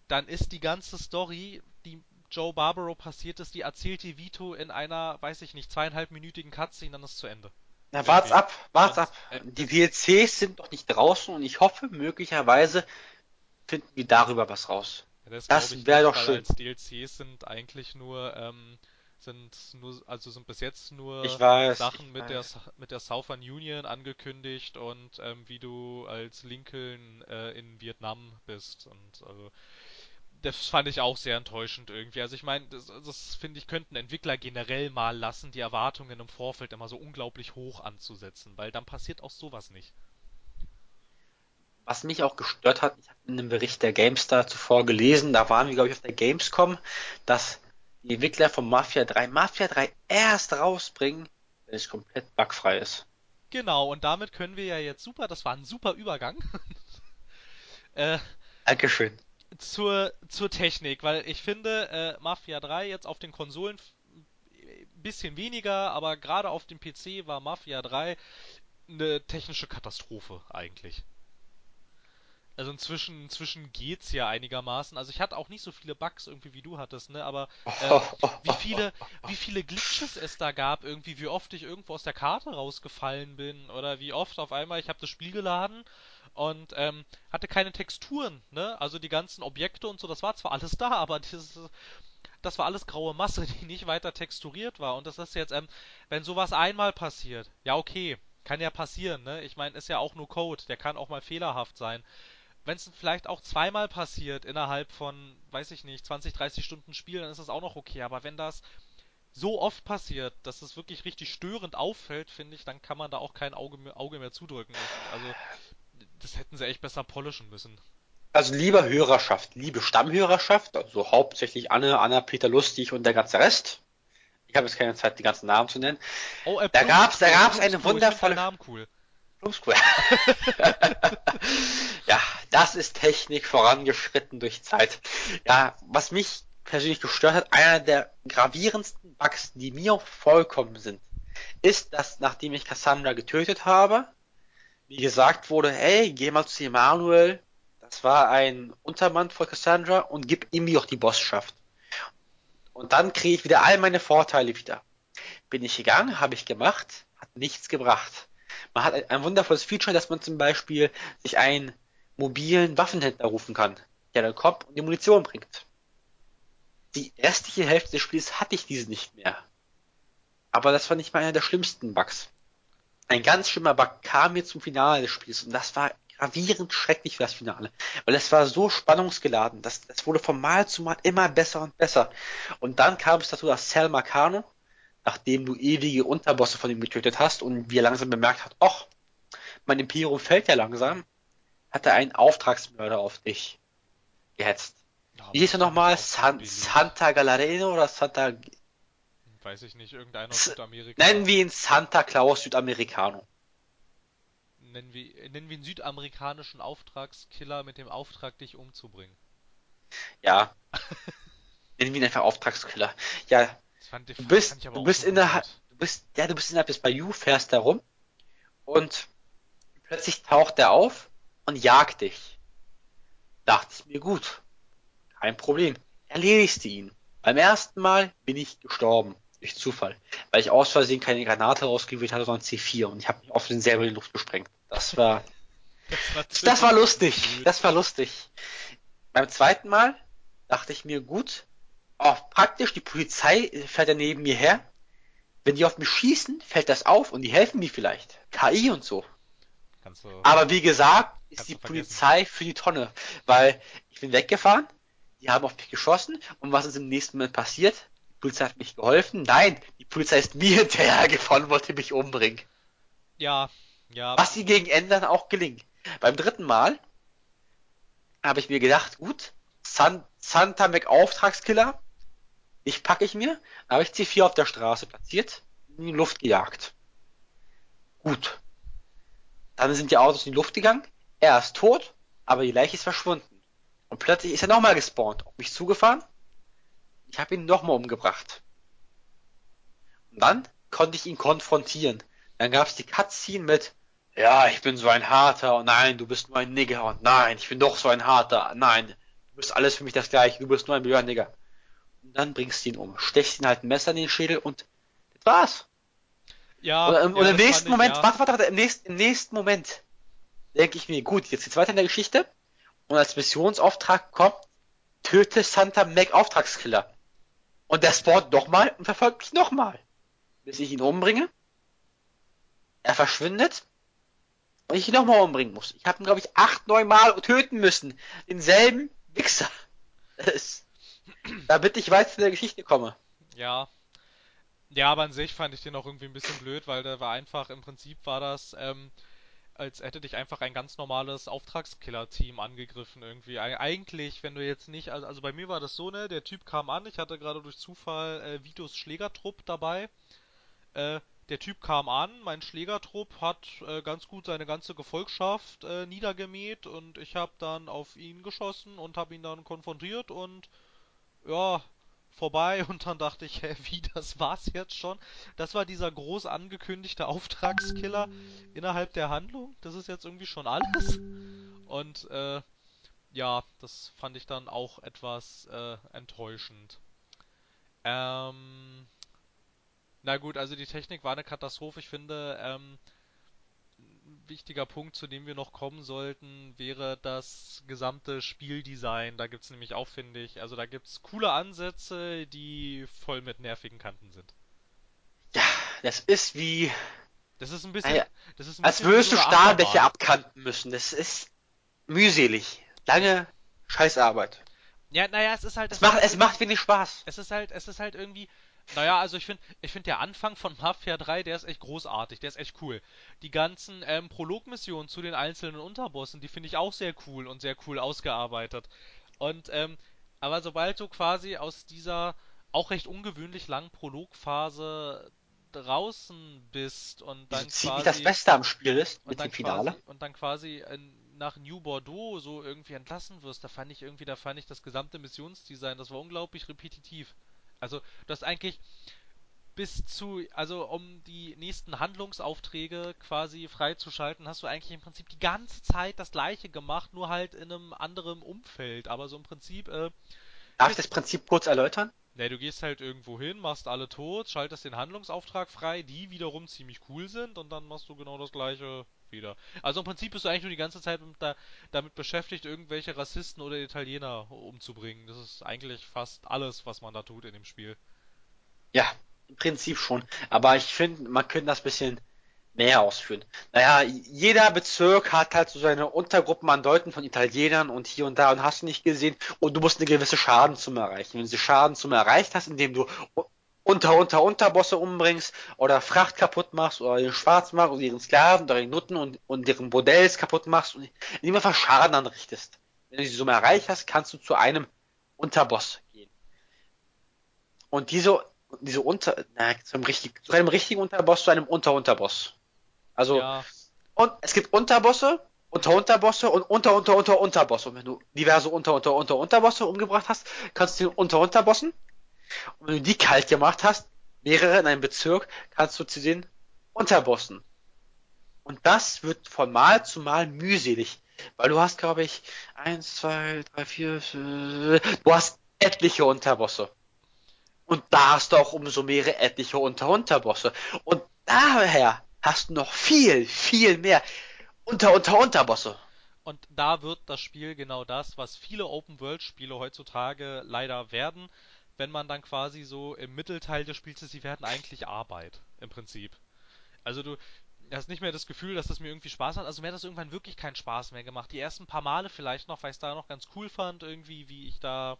dann ist die ganze Story, die Joe Barbaro passiert ist, die erzählt die Vito in einer, weiß ich nicht, zweieinhalbminütigen Cutscene, dann ist es zu Ende. Na, wart's ab, wart's ab. Die DLCs sind noch nicht draußen und ich hoffe, möglicherweise finden wir darüber was raus. Ja, das das wäre doch schön. Als DLCs sind eigentlich nur, ähm, sind nur, also sind bis jetzt nur weiß, Sachen mit der mit der Southern Union angekündigt und ähm, wie du als Lincoln äh, in Vietnam bist und also das fand ich auch sehr enttäuschend irgendwie. Also ich meine, das, das finde ich, könnten Entwickler generell mal lassen, die Erwartungen im Vorfeld immer so unglaublich hoch anzusetzen, weil dann passiert auch sowas nicht. was mich auch gestört hat, ich habe in einem Bericht der GameStar zuvor gelesen, da waren wir, glaube ich, auf der Gamescom, dass die Entwickler von Mafia 3 Mafia 3 erst rausbringen, wenn es komplett bugfrei ist. Genau, und damit können wir ja jetzt super, das war ein super Übergang. (laughs) äh, Dankeschön. Zur, zur Technik, weil ich finde, äh, Mafia 3 jetzt auf den Konsolen bisschen weniger, aber gerade auf dem PC war Mafia 3 eine technische Katastrophe eigentlich. Also inzwischen, inzwischen geht's ja einigermaßen. Also ich hatte auch nicht so viele Bugs irgendwie wie du hattest, ne? Aber äh, (laughs) wie viele, wie viele Glitches es da gab, irgendwie, wie oft ich irgendwo aus der Karte rausgefallen bin oder wie oft auf einmal ich habe das Spiel geladen und ähm, hatte keine Texturen, ne? Also die ganzen Objekte und so, das war zwar alles da, aber das, das war alles graue Masse, (laughs) die nicht weiter texturiert war. Und das ist jetzt, ähm, wenn sowas einmal passiert, ja okay, kann ja passieren, ne? Ich meine, ist ja auch nur Code, der kann auch mal fehlerhaft sein wenn es vielleicht auch zweimal passiert innerhalb von, weiß ich nicht, 20, 30 Stunden Spiel, dann ist das auch noch okay. Aber wenn das so oft passiert, dass es wirklich richtig störend auffällt, finde ich, dann kann man da auch kein Auge mehr, Auge mehr zudrücken. Also, das hätten sie echt besser polischen müssen. Also liebe Hörerschaft, liebe Stammhörerschaft, also hauptsächlich Anne, Anna, Peter Lustig und der ganze Rest. Ich habe jetzt keine Zeit, die ganzen Namen zu nennen. Oh, äh, da gab's, da gab's eine wundervolle. Namen cool. Blue Square. (laughs) ja, das ist Technik vorangeschritten durch Zeit. Ja, was mich persönlich gestört hat, einer der gravierendsten Bugs, die mir vollkommen sind, ist, dass nachdem ich Cassandra getötet habe, wie gesagt wurde, hey, geh mal zu Emanuel, das war ein Untermann von Cassandra und gib ihm doch die Bosschaft. Und dann kriege ich wieder all meine Vorteile wieder. Bin ich gegangen, habe ich gemacht, hat nichts gebracht. Man hat ein wundervolles Feature, dass man zum Beispiel sich einen mobilen Waffenhändler rufen kann, der dann kommt und die Munition bringt. Die restliche Hälfte des Spiels hatte ich diese nicht mehr. Aber das war nicht mal einer der schlimmsten Bugs. Ein ganz schlimmer Bug kam mir zum Finale des Spiels und das war gravierend schrecklich für das Finale. Weil es war so spannungsgeladen. Das, das wurde von Mal zu Mal immer besser und besser. Und dann kam es dazu, dass Sal Marcano nachdem du ewige Unterbosse von ihm getötet hast und wie er langsam bemerkt hat, ach, mein Imperium fällt ja langsam, hat er einen Auftragsmörder auf dich gehetzt. Ja, wie hieß er nochmal? San Santa Galareno oder Santa... Weiß ich nicht, irgendeiner aus Südamerika. Nennen wir ihn Santa Claus Südamericano. Nennen wir, nennen wir ihn südamerikanischen Auftragskiller mit dem Auftrag, dich umzubringen. Ja. (laughs) nennen wir ihn einfach Auftragskiller. Ja, Fand, du bist, du bist innerhalb, du bist, ja, du bist innerhalb des Bayou, fährst da rum und plötzlich taucht er auf und jagt dich. Dachte ich mir, gut, kein Problem, erledigst du ihn. Beim ersten Mal bin ich gestorben, durch Zufall, weil ich aus Versehen keine Granate rausgewählt hatte, sondern C4 und ich habe mich auf den selber in die Luft gesprengt. Das war, das war, das war lustig, das war lustig. Beim zweiten Mal dachte ich mir, gut, auch praktisch, die Polizei fährt ja neben mir her. Wenn die auf mich schießen, fällt das auf und die helfen mir vielleicht. KI und so. Aber wie gesagt, ist die Polizei für die Tonne. Weil ich bin weggefahren, die haben auf mich geschossen und was ist im nächsten Moment passiert? Die Polizei hat mich geholfen. Nein, die Polizei ist mir (laughs) hinterhergefahren und wollte mich umbringen. Ja, ja. Was sie gegen Ende auch gelingt. Beim dritten Mal habe ich mir gedacht, gut, San Santa Mac Auftragskiller, ich packe ich mir, habe ich C4 auf der Straße platziert, in die Luft gejagt. Gut. Dann sind die Autos in die Luft gegangen, er ist tot, aber die Leiche ist verschwunden. Und plötzlich ist er nochmal gespawnt, auf mich zugefahren. Ich habe ihn nochmal umgebracht. Und dann konnte ich ihn konfrontieren. Dann gab es die Cutscene mit, ja, ich bin so ein harter, und nein, du bist nur ein Nigger, und nein, ich bin doch so ein harter, nein, du bist alles für mich das gleiche, du bist nur ein blöder Nigger. Und dann bringst du ihn um. Stechst ihn halt ein Messer in den Schädel und das war's. Ja. Oder, im, ja, oder im nächsten Moment, ja. warte, warte, warte, im nächsten, im nächsten Moment denke ich mir, gut, jetzt geht's weiter in der Geschichte. Und als Missionsauftrag kommt, töte Santa Mac Auftragskiller. Und der spawnt nochmal und verfolgt mich nochmal. Bis ich ihn umbringe. Er verschwindet. Und ich ihn nochmal umbringen muss. Ich habe ihn, glaube ich, acht, neun Mal töten müssen. Denselben Wichser. (laughs) Das damit ich weiter in der Geschichte komme. Ja. Ja, aber an sich fand ich den auch irgendwie ein bisschen blöd, weil der war einfach, im Prinzip war das, ähm, als hätte dich einfach ein ganz normales Auftragskiller-Team angegriffen irgendwie. Eigentlich, wenn du jetzt nicht, also, also bei mir war das so, ne, der Typ kam an, ich hatte gerade durch Zufall äh, Vitos Schlägertrupp dabei. Äh, der Typ kam an, mein Schlägertrupp hat äh, ganz gut seine ganze Gefolgschaft äh, niedergemäht und ich habe dann auf ihn geschossen und habe ihn dann konfrontiert und ja, vorbei (laughs) und dann dachte ich, hä, wie, das war's jetzt schon? Das war dieser groß angekündigte Auftragskiller innerhalb der Handlung? Das ist jetzt irgendwie schon alles? Und äh, ja, das fand ich dann auch etwas äh, enttäuschend. Ähm, na gut, also die Technik war eine Katastrophe. Ich finde, ähm, wichtiger Punkt, zu dem wir noch kommen sollten, wäre das gesamte Spieldesign. Da gibt es nämlich auch, finde ich, also da gibt es coole Ansätze, die voll mit nervigen Kanten sind. Ja, das ist wie. Das ist ein bisschen. das ist ein als würdest so du Stahlbäche abkanten müssen. Das ist mühselig. Lange Scheißarbeit. Ja, naja, es ist halt. Es, macht, es macht wenig Spaß. Es ist halt, es ist halt irgendwie naja, also ich finde, ich finde der Anfang von Mafia 3, der ist echt großartig, der ist echt cool. Die ganzen ähm, Prologmissionen zu den einzelnen Unterbossen, die finde ich auch sehr cool und sehr cool ausgearbeitet. Und ähm, aber sobald du quasi aus dieser auch recht ungewöhnlich langen Prologphase draußen bist und dann quasi wie das Beste am Spiel ist mit dem Finale quasi, und dann quasi nach New Bordeaux so irgendwie entlassen wirst, da fand ich irgendwie, da fand ich das gesamte Missionsdesign, das war unglaublich repetitiv. Also, du hast eigentlich bis zu, also um die nächsten Handlungsaufträge quasi freizuschalten, hast du eigentlich im Prinzip die ganze Zeit das gleiche gemacht, nur halt in einem anderen Umfeld. Aber so im Prinzip. Äh, Darf ich das Prinzip kurz erläutern? Ne, du gehst halt irgendwo hin, machst alle tot, schaltest den Handlungsauftrag frei, die wiederum ziemlich cool sind und dann machst du genau das gleiche wieder. Also im Prinzip bist du eigentlich nur die ganze Zeit da, damit beschäftigt, irgendwelche Rassisten oder Italiener umzubringen. Das ist eigentlich fast alles, was man da tut in dem Spiel. Ja, im Prinzip schon. Aber ich finde, man könnte das bisschen mehr ausführen. Naja, jeder Bezirk hat halt so seine Untergruppen an Leuten von Italienern und hier und da und hast du nicht gesehen und du musst eine gewisse Schadensumme erreichen. Wenn du diese Schadensumme erreicht hast, indem du unter unter Unterbosse umbringst oder Fracht kaputt machst oder den Schwarzmarkt oder ihren Sklaven oder ihren Nutten und, und deren Bordells kaputt machst und indem einfach Schaden anrichtest. Wenn du diese Summe erreicht hast, kannst du zu einem Unterboss gehen. Und diese diese Unter na, zu einem, richtig, zu einem richtigen Unterboss zu einem Unter-Unterboss. Also ja. und es gibt Unterbosse, Unter-Unterbosse und Unter-Unter-Unter-Unterbosse. Und wenn du diverse Unter-Unter-Unter-Unterbosse umgebracht hast, kannst du den Unter-Unterbossen und wenn du die kalt gemacht hast, mehrere in einem Bezirk, kannst du zu den Unterbossen. Und das wird von Mal zu Mal mühselig. Weil du hast, glaube ich, eins, zwei, drei, vier, du hast etliche Unterbosse. Und da hast du auch umso mehrere etliche Unter-Unterbosse. Und daher hast du noch viel, viel mehr Unter-Unter-Unterbosse. Und da wird das Spiel genau das, was viele Open-World-Spiele heutzutage leider werden wenn man dann quasi so im Mittelteil des Spiels ist, sie werden eigentlich Arbeit, im Prinzip. Also du hast nicht mehr das Gefühl, dass das mir irgendwie Spaß macht. Also mir hat das irgendwann wirklich keinen Spaß mehr gemacht. Die ersten paar Male vielleicht noch, weil ich es da noch ganz cool fand, irgendwie, wie ich da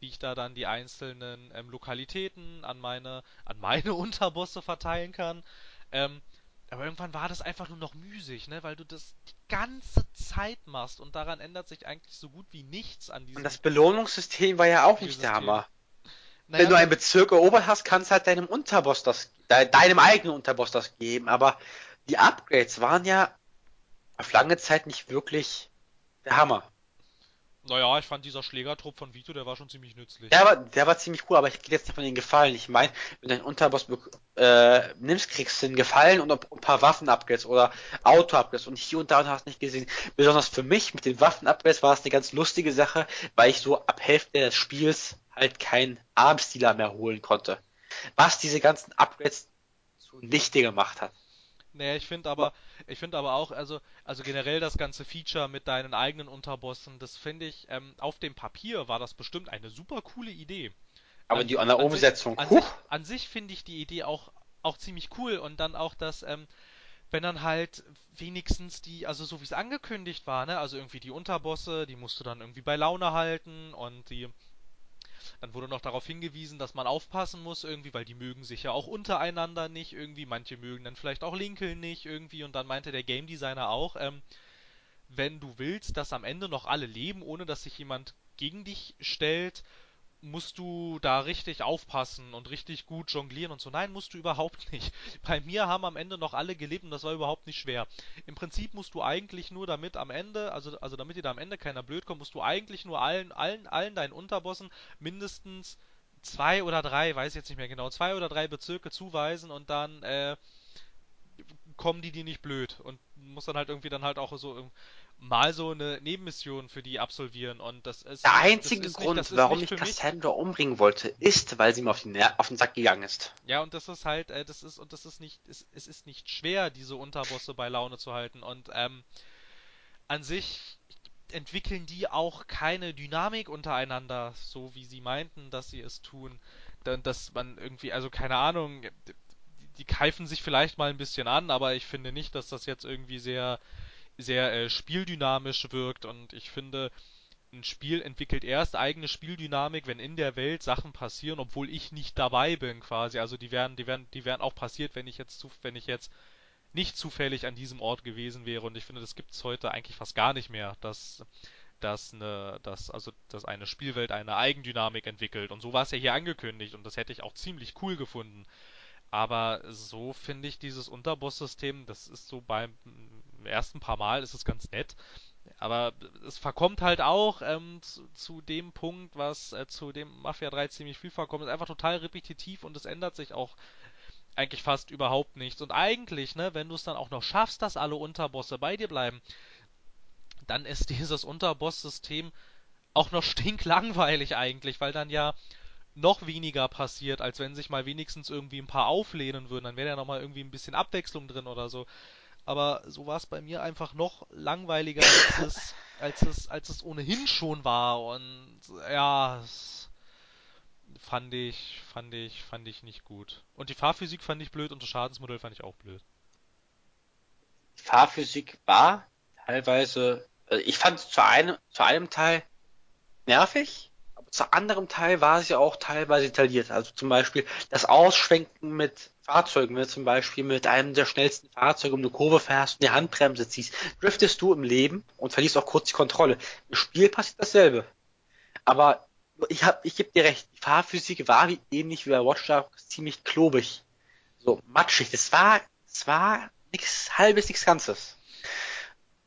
wie ich da dann die einzelnen ähm, Lokalitäten an meine an meine (laughs) Unterbosse verteilen kann. Ähm, aber irgendwann war das einfach nur noch müßig, ne, weil du das die ganze Zeit machst und daran ändert sich eigentlich so gut wie nichts an diesem. Und das Belohnungssystem war ja auch nicht der Hammer. Naja, Wenn du einen Bezirk erobert hast, kannst du halt deinem Unterboss das, deinem eigenen Unterboss das geben. Aber die Upgrades waren ja auf lange Zeit nicht wirklich der Hammer. Naja, ich fand dieser Schlägertrupp von Vito, der war schon ziemlich nützlich. Der war, der war ziemlich cool, aber ich gehe jetzt nicht von den Gefallen. Ich meine, wenn du einen Unterboss äh, nimmst, kriegst du den Gefallen und ein paar Waffen-Upgrades oder Auto-Upgrades und hier und da und hast nicht gesehen. Besonders für mich mit den Waffen-Upgrades war es eine ganz lustige Sache, weil ich so ab Hälfte des Spiels halt keinen Armstealer mehr holen konnte. Was diese ganzen Upgrades zunichte gemacht hat. Naja, ich finde aber, ich finde aber auch, also, also generell das ganze Feature mit deinen eigenen Unterbossen, das finde ich, ähm, auf dem Papier war das bestimmt eine super coole Idee. Aber an, die an der Umsetzung, an sich, an sich, sich finde ich die Idee auch, auch ziemlich cool und dann auch das, ähm, wenn dann halt wenigstens die, also so wie es angekündigt war, ne, also irgendwie die Unterbosse, die musst du dann irgendwie bei Laune halten und die dann wurde noch darauf hingewiesen, dass man aufpassen muss irgendwie, weil die mögen sich ja auch untereinander nicht irgendwie, manche mögen dann vielleicht auch Lincoln nicht irgendwie. Und dann meinte der Game Designer auch, ähm, wenn du willst, dass am Ende noch alle leben, ohne dass sich jemand gegen dich stellt, musst du da richtig aufpassen und richtig gut jonglieren und so. Nein, musst du überhaupt (laughs) nicht. Bei mir haben am Ende noch alle gelebt und das war überhaupt nicht schwer. Im Prinzip musst du eigentlich nur damit am Ende, also, also damit dir da am Ende keiner blöd kommt, musst du eigentlich nur allen, allen, allen deinen Unterbossen mindestens zwei oder drei, weiß jetzt nicht mehr genau, zwei oder drei Bezirke zuweisen und dann, äh, kommen die dir nicht blöd und muss dann halt irgendwie dann halt auch so mal so eine Nebenmission für die absolvieren und das ist der einzige ist Grund, nicht, warum ich Cassandra umbringen wollte, ist, weil sie mir auf den, auf den Sack gegangen ist. Ja und das ist halt, äh, das ist und das ist nicht, es, es ist nicht schwer, diese Unterbosse bei Laune zu halten und ähm, an sich entwickeln die auch keine Dynamik untereinander, so wie sie meinten, dass sie es tun. Dass man irgendwie, also keine Ahnung, die keifen sich vielleicht mal ein bisschen an, aber ich finde nicht, dass das jetzt irgendwie sehr sehr äh, spieldynamisch wirkt und ich finde, ein Spiel entwickelt erst eigene Spieldynamik, wenn in der Welt Sachen passieren, obwohl ich nicht dabei bin quasi. Also die wären, die wären, die wären auch passiert, wenn ich jetzt wenn ich jetzt nicht zufällig an diesem Ort gewesen wäre. Und ich finde, das gibt es heute eigentlich fast gar nicht mehr, dass, dass eine, dass, also, dass eine Spielwelt eine Eigendynamik entwickelt. Und so war es ja hier angekündigt und das hätte ich auch ziemlich cool gefunden. Aber so finde ich dieses Unterboss-System, das ist so beim ersten paar Mal ist es ganz nett. Aber es verkommt halt auch ähm, zu, zu, dem Punkt, was äh, zu dem Mafia 3 ziemlich viel vorkommt. ist einfach total repetitiv und es ändert sich auch eigentlich fast überhaupt nichts. Und eigentlich, ne, wenn du es dann auch noch schaffst, dass alle Unterbosse bei dir bleiben, dann ist (laughs) dieses Unterboss-System auch noch stinklangweilig eigentlich, weil dann ja noch weniger passiert, als wenn sich mal wenigstens irgendwie ein paar auflehnen würden. Dann wäre ja nochmal irgendwie ein bisschen Abwechslung drin oder so. Aber so war es bei mir einfach noch langweiliger, als es, als es, als es ohnehin schon war. Und ja, fand ich, fand ich, fand ich nicht gut. Und die Fahrphysik fand ich blöd und das Schadensmodell fand ich auch blöd. Die Fahrphysik war teilweise, also ich fand zu einem, zu einem Teil nervig, zu anderem Teil war es ja auch teilweise detailliert. Also zum Beispiel das Ausschwenken mit Fahrzeugen, wenn du zum Beispiel mit einem der schnellsten Fahrzeuge um eine Kurve fährst und die Handbremse ziehst, driftest du im Leben und verlierst auch kurz die Kontrolle. Im Spiel passiert dasselbe. Aber ich hab, ich gebe dir recht, die Fahrphysik war wie, ähnlich wie bei Watch Dogs ziemlich klobig. So matschig. Das war, das war nichts halbes, nichts Ganzes.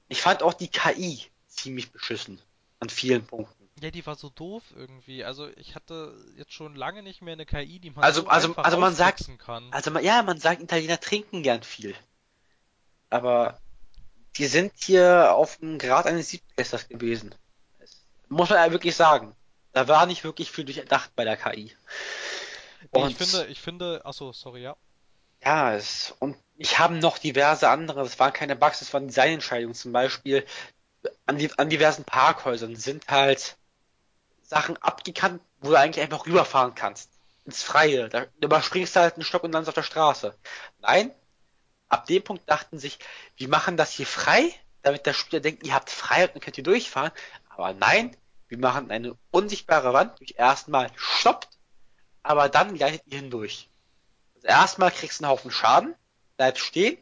Ich fand auch die KI ziemlich beschissen. An vielen Punkten. Ja, die war so doof irgendwie. Also ich hatte jetzt schon lange nicht mehr eine KI, die man also so also also man sagt kann. Also man, ja, man sagt Italiener trinken gern viel. Aber die sind hier auf dem Grad eines Siebtklässlers gewesen. Das muss man ja wirklich sagen. Da war nicht wirklich viel durchdacht bei der KI. Und ich finde, ich finde, achso, sorry, ja. Ja, es, und ich habe noch diverse andere, das waren keine Bugs, das waren Designentscheidungen, zum Beispiel an, die, an diversen Parkhäusern sind halt Sachen abgekannt, wo du eigentlich einfach rüberfahren kannst. Ins Freie. Da überspringst du halt einen Stock und landest auf der Straße. Nein, ab dem Punkt dachten sich, wir machen das hier frei, damit der Spieler denkt, ihr habt Freiheit und könnt hier durchfahren. Aber nein, wir machen eine unsichtbare Wand, die erstmal stoppt, aber dann gleitet ihr hindurch. Also erstmal kriegst du einen Haufen Schaden, bleibst stehen,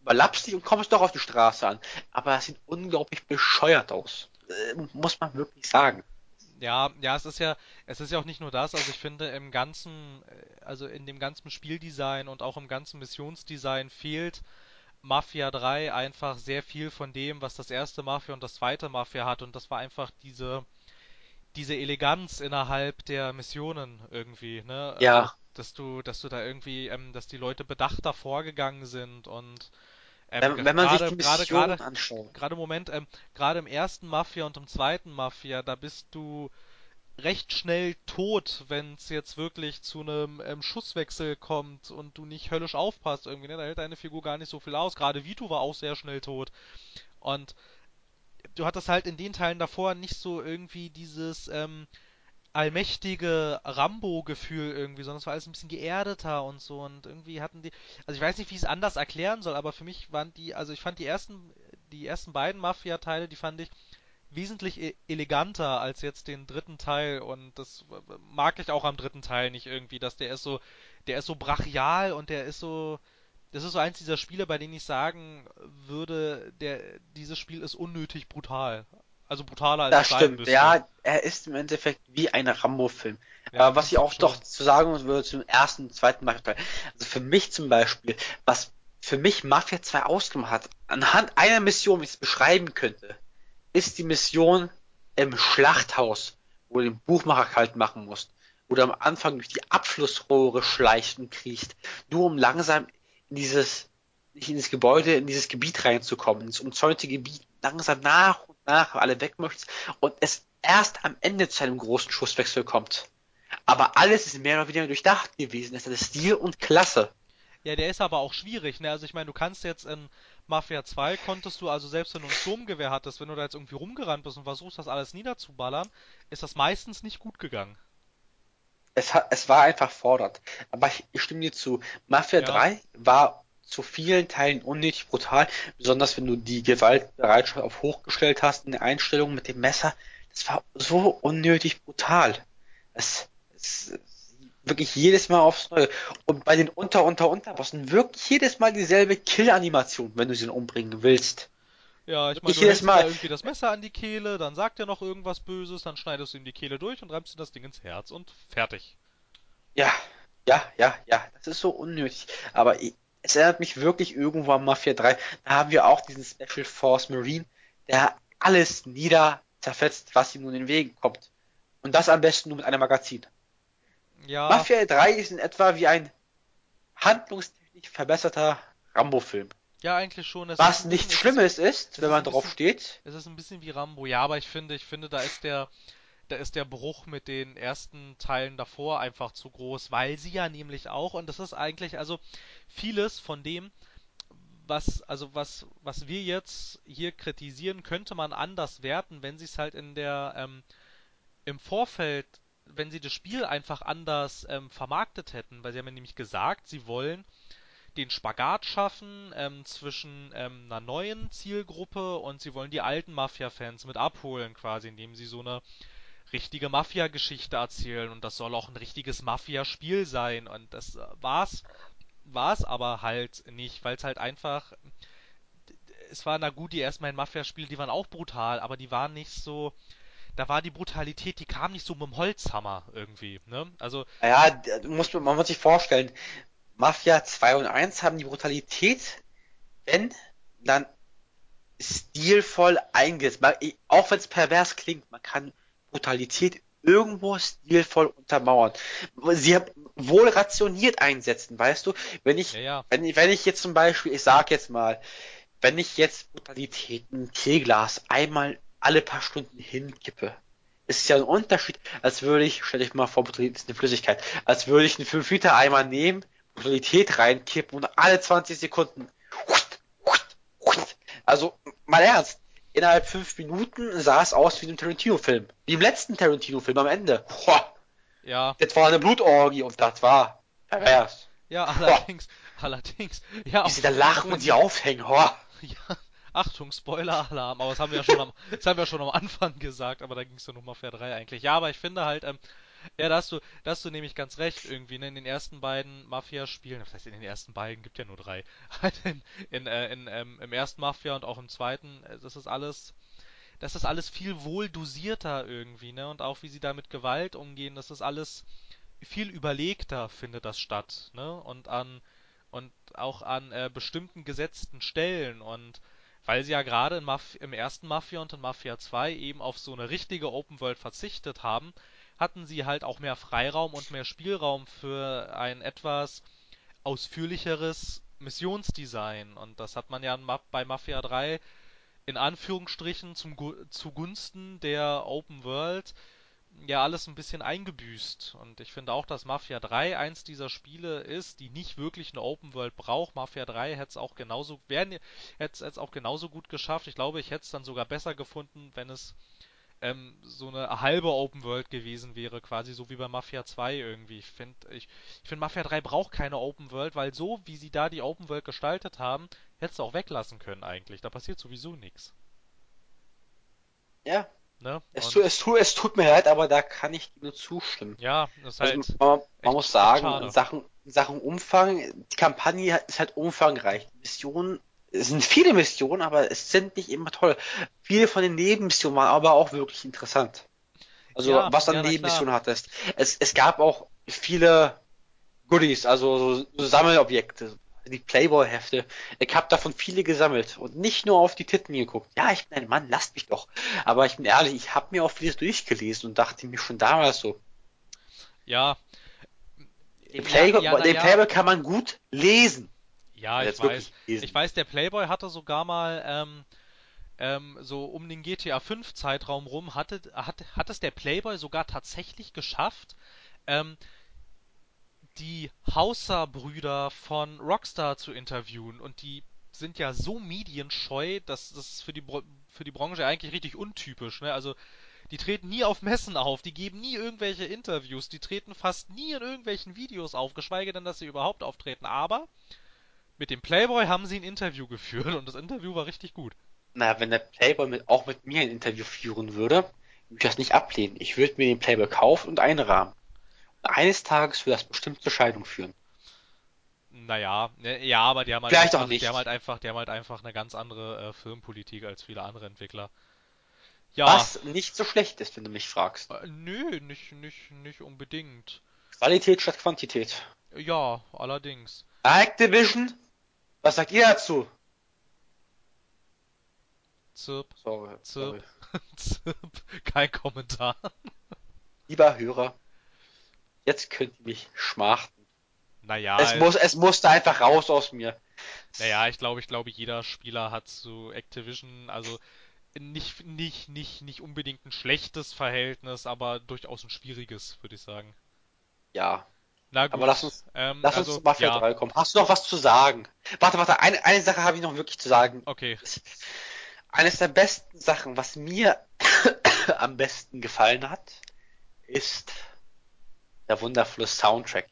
überlappst dich und kommst doch auf die Straße an. Aber das sieht unglaublich bescheuert aus. Äh, muss man wirklich sagen. Ja, ja, es ist ja, es ist ja auch nicht nur das, also ich finde im ganzen, äh, also in dem ganzen Spieldesign und auch im ganzen Missionsdesign fehlt Mafia 3 einfach sehr viel von dem, was das erste Mafia und das zweite Mafia hat und das war einfach diese, diese Eleganz innerhalb der Missionen irgendwie, ne? Ja. Dass du, dass du da irgendwie, ähm, dass die Leute bedachter vorgegangen sind und ähm, wenn, wenn man grade, sich die Mission grade, anschaut. Gerade im Moment, ähm, gerade im ersten Mafia und im zweiten Mafia, da bist du recht schnell tot, wenn es jetzt wirklich zu einem ähm, Schusswechsel kommt und du nicht höllisch aufpasst irgendwie, ne? Da hält deine Figur gar nicht so viel aus. Gerade Vito war auch sehr schnell tot. Und du hattest halt in den Teilen davor nicht so irgendwie dieses, ähm, allmächtige Rambo-Gefühl irgendwie, sondern es war alles ein bisschen geerdeter und so und irgendwie hatten die, also ich weiß nicht, wie ich es anders erklären soll, aber für mich waren die, also ich fand die ersten, die ersten beiden Mafia-Teile, die fand ich wesentlich e eleganter als jetzt den dritten Teil und das mag ich auch am dritten Teil nicht irgendwie, dass der ist so, der ist so brachial und der ist so, das ist so eins dieser Spiele, bei denen ich sagen würde, der, dieses Spiel ist unnötig brutal. Also brutaler als das stimmt. sein Ja, er ist im Endeffekt wie ein Rambo-Film. Ja, äh, was ich auch schon. doch zu sagen würde zum ersten, zweiten Mafia Also für mich zum Beispiel, was für mich Mafia 2 ausgemacht hat, anhand einer Mission, wie ich es beschreiben könnte, ist die Mission im Schlachthaus, wo du den Buchmacher kalt machen musst, wo du am Anfang durch die Abflussrohre schleicht und kriechst, nur um langsam in dieses, nicht in das Gebäude, in dieses Gebiet reinzukommen, ins umzäunte Gebiet, langsam nach und nach alle weg möchtest und es erst am Ende zu einem großen Schusswechsel kommt. Aber alles ist mehr oder weniger durchdacht gewesen. Das ist Stil und Klasse. Ja, der ist aber auch schwierig, ne? Also ich meine, du kannst jetzt in Mafia 2 konntest du, also selbst wenn du ein Sturmgewehr hattest, wenn du da jetzt irgendwie rumgerannt bist und versuchst, das alles niederzuballern, ist das meistens nicht gut gegangen. Es, hat, es war einfach fordernd. Aber ich, ich stimme dir zu. Mafia ja. 3 war zu vielen Teilen unnötig brutal, besonders wenn du die Gewaltbereitschaft auf hochgestellt hast in der Einstellung mit dem Messer. Das war so unnötig brutal. Es, es, wirklich jedes Mal aufs Neue. Und bei den Unter, Unter, Unterbossen wirklich jedes Mal dieselbe Kill-Animation, wenn du sie umbringen willst. Ja, ich meine, du jedes Mal irgendwie das Messer an die Kehle, dann sagt er noch irgendwas Böses, dann schneidest du ihm die Kehle durch und reibst ihm das Ding ins Herz und fertig. Ja, ja, ja, ja, das ist so unnötig. Aber es erinnert mich wirklich irgendwo an Mafia 3. Da haben wir auch diesen Special Force Marine, der alles nieder zerfetzt, was ihm nun in den Weg kommt. Und das am besten nur mit einem Magazin. Ja. Mafia 3 ist in etwa wie ein handlungstechnisch verbesserter Rambo-Film. Ja, eigentlich schon. Es Was nichts Schlimmes ist, ist wenn man drauf steht. Es ist ein bisschen wie Rambo, ja, aber ich finde, ich finde, da ist der, da ist der Bruch mit den ersten Teilen davor einfach zu groß, weil sie ja nämlich auch, und das ist eigentlich, also vieles von dem, was, also was, was wir jetzt hier kritisieren, könnte man anders werten, wenn sie es halt in der, ähm, im Vorfeld wenn sie das Spiel einfach anders ähm, vermarktet hätten, weil sie haben ja nämlich gesagt, sie wollen den Spagat schaffen ähm, zwischen ähm, einer neuen Zielgruppe und sie wollen die alten Mafia-Fans mit abholen, quasi, indem sie so eine richtige Mafia-Geschichte erzählen und das soll auch ein richtiges Mafia-Spiel sein und das war's war's aber halt nicht, weil es halt einfach es war na gut, die ersten beiden Mafia-Spiele, die waren auch brutal, aber die waren nicht so da war die Brutalität, die kam nicht so mit dem Holzhammer irgendwie, ne? Also. Ja, muss, man muss sich vorstellen, Mafia 2 und 1 haben die Brutalität, wenn, dann stilvoll eingesetzt. Auch wenn es pervers klingt, man kann Brutalität irgendwo stilvoll untermauern. Sie haben wohl rationiert einsetzen, weißt du? Wenn ich, ja, ja. wenn ich, wenn ich jetzt zum Beispiel, ich sag jetzt mal, wenn ich jetzt Brutalität ein Teeglas einmal alle paar Stunden hinkippe. Ist ja ein Unterschied, als würde ich, stell dich mal vor, Brutalität ist eine Flüssigkeit, als würde ich einen 5 Liter Eimer nehmen, Brutalität reinkippen und alle 20 Sekunden. Also, mal ernst, innerhalb 5 Minuten sah es aus wie ein Tarantino-Film. Wie im letzten Tarantino-Film am Ende. Boah. Ja. Das war eine Blutorgie und das war pervers. Ja, allerdings, Boah. allerdings, ja. Wie sie da lachen und sie aufhängen, Boah. (laughs) Ja, Achtung, Spoiler-Alarm, aber das haben wir ja schon am, das haben wir schon am Anfang gesagt, aber da ging es ja nur Mafia 3 eigentlich. Ja, aber ich finde halt, ähm, ja, da hast du, da hast du nämlich ganz recht irgendwie, ne? In den ersten beiden Mafia-Spielen, das heißt in den ersten beiden, gibt ja nur drei, (laughs) halt in, in, äh, in ähm, im ersten Mafia und auch im zweiten, äh, das ist alles, das ist alles viel wohl dosierter irgendwie, ne? Und auch wie sie da mit Gewalt umgehen, das ist alles viel überlegter, findet das statt, ne? Und an, und auch an äh, bestimmten gesetzten Stellen und weil sie ja gerade im ersten Mafia und in Mafia 2 eben auf so eine richtige Open World verzichtet haben, hatten sie halt auch mehr Freiraum und mehr Spielraum für ein etwas ausführlicheres Missionsdesign. Und das hat man ja bei Mafia 3 in Anführungsstrichen zum, zugunsten der Open World ja alles ein bisschen eingebüßt. Und ich finde auch, dass Mafia 3 eins dieser Spiele ist, die nicht wirklich eine Open World braucht. Mafia 3 hätte es auch genauso, hätte es auch genauso gut geschafft. Ich glaube, ich hätte es dann sogar besser gefunden, wenn es ähm, so eine halbe Open World gewesen wäre, quasi so wie bei Mafia 2 irgendwie. Ich finde, ich, ich finde Mafia 3 braucht keine Open World, weil so wie sie da die Open World gestaltet haben, hättest du auch weglassen können eigentlich. Da passiert sowieso nichts. Ja. Ne? Es, tu, es, tu, es tut mir leid, aber da kann ich nur zustimmen. Ja, das ist also, halt. Man, man muss sagen, in Sachen, in Sachen Umfang, die Kampagne ist halt umfangreich. Missionen, es sind viele Missionen, aber es sind nicht immer toll. Viele von den Nebenmissionen waren aber auch wirklich interessant. Also, ja, was an ja, Nebenmissionen hattest. Es, es gab auch viele Goodies, also so, so Sammelobjekte, die Playboy-Hefte. Ich habe davon viele gesammelt und nicht nur auf die Titten geguckt. Ja, ich bin ein Mann, lasst mich doch. Aber ich bin ehrlich, ich habe mir auch vieles durchgelesen und dachte mir schon damals so. Ja. Den Playboy, ja, den Playboy kann man gut lesen. Ja, ich weiß. Ich weiß, der Playboy hatte sogar mal ähm, ähm, so um den GTA 5 Zeitraum rum, hatte, hat, hat es der Playboy sogar tatsächlich geschafft, ähm, die Hauser-Brüder von Rockstar zu interviewen und die sind ja so medienscheu, dass das für die, für die Branche eigentlich richtig untypisch. Ne? Also die treten nie auf Messen auf, die geben nie irgendwelche Interviews, die treten fast nie in irgendwelchen Videos auf, geschweige denn, dass sie überhaupt auftreten. Aber mit dem Playboy haben sie ein Interview geführt und das Interview war richtig gut. Na, wenn der Playboy mit, auch mit mir ein Interview führen würde, würde ich das nicht ablehnen. Ich würde mir den Playboy kaufen und einrahmen eines Tages wird das bestimmt zur Scheidung führen. Naja, ne, ja, aber die haben halt, Vielleicht einfach, auch nicht. Die haben halt einfach, die haben halt einfach eine ganz andere äh, Firmenpolitik als viele andere Entwickler. Ja. Was nicht so schlecht ist, wenn du mich fragst. Äh, nö, nicht, nicht, nicht unbedingt. Qualität statt Quantität. Ja, allerdings. Activision? Was sagt ihr dazu? Zirp. Sorry. Zirp. (laughs) Zirp. Kein Kommentar. Lieber Hörer, Jetzt könnt ihr mich schmachten. Naja. Es, muss, es musste einfach raus aus mir. Naja, ich glaube, ich glaube, jeder Spieler hat zu Activision, also nicht, nicht, nicht, nicht unbedingt ein schlechtes Verhältnis, aber durchaus ein schwieriges, würde ich sagen. Ja. Na gut. Aber lass uns, ähm, lass also, uns Mafia ja. 3 kommen. Hast du noch was zu sagen? Warte, warte, eine, eine Sache habe ich noch wirklich zu sagen. Okay. Eines der besten Sachen, was mir (coughs) am besten gefallen hat, ist der wundervolle Soundtrack.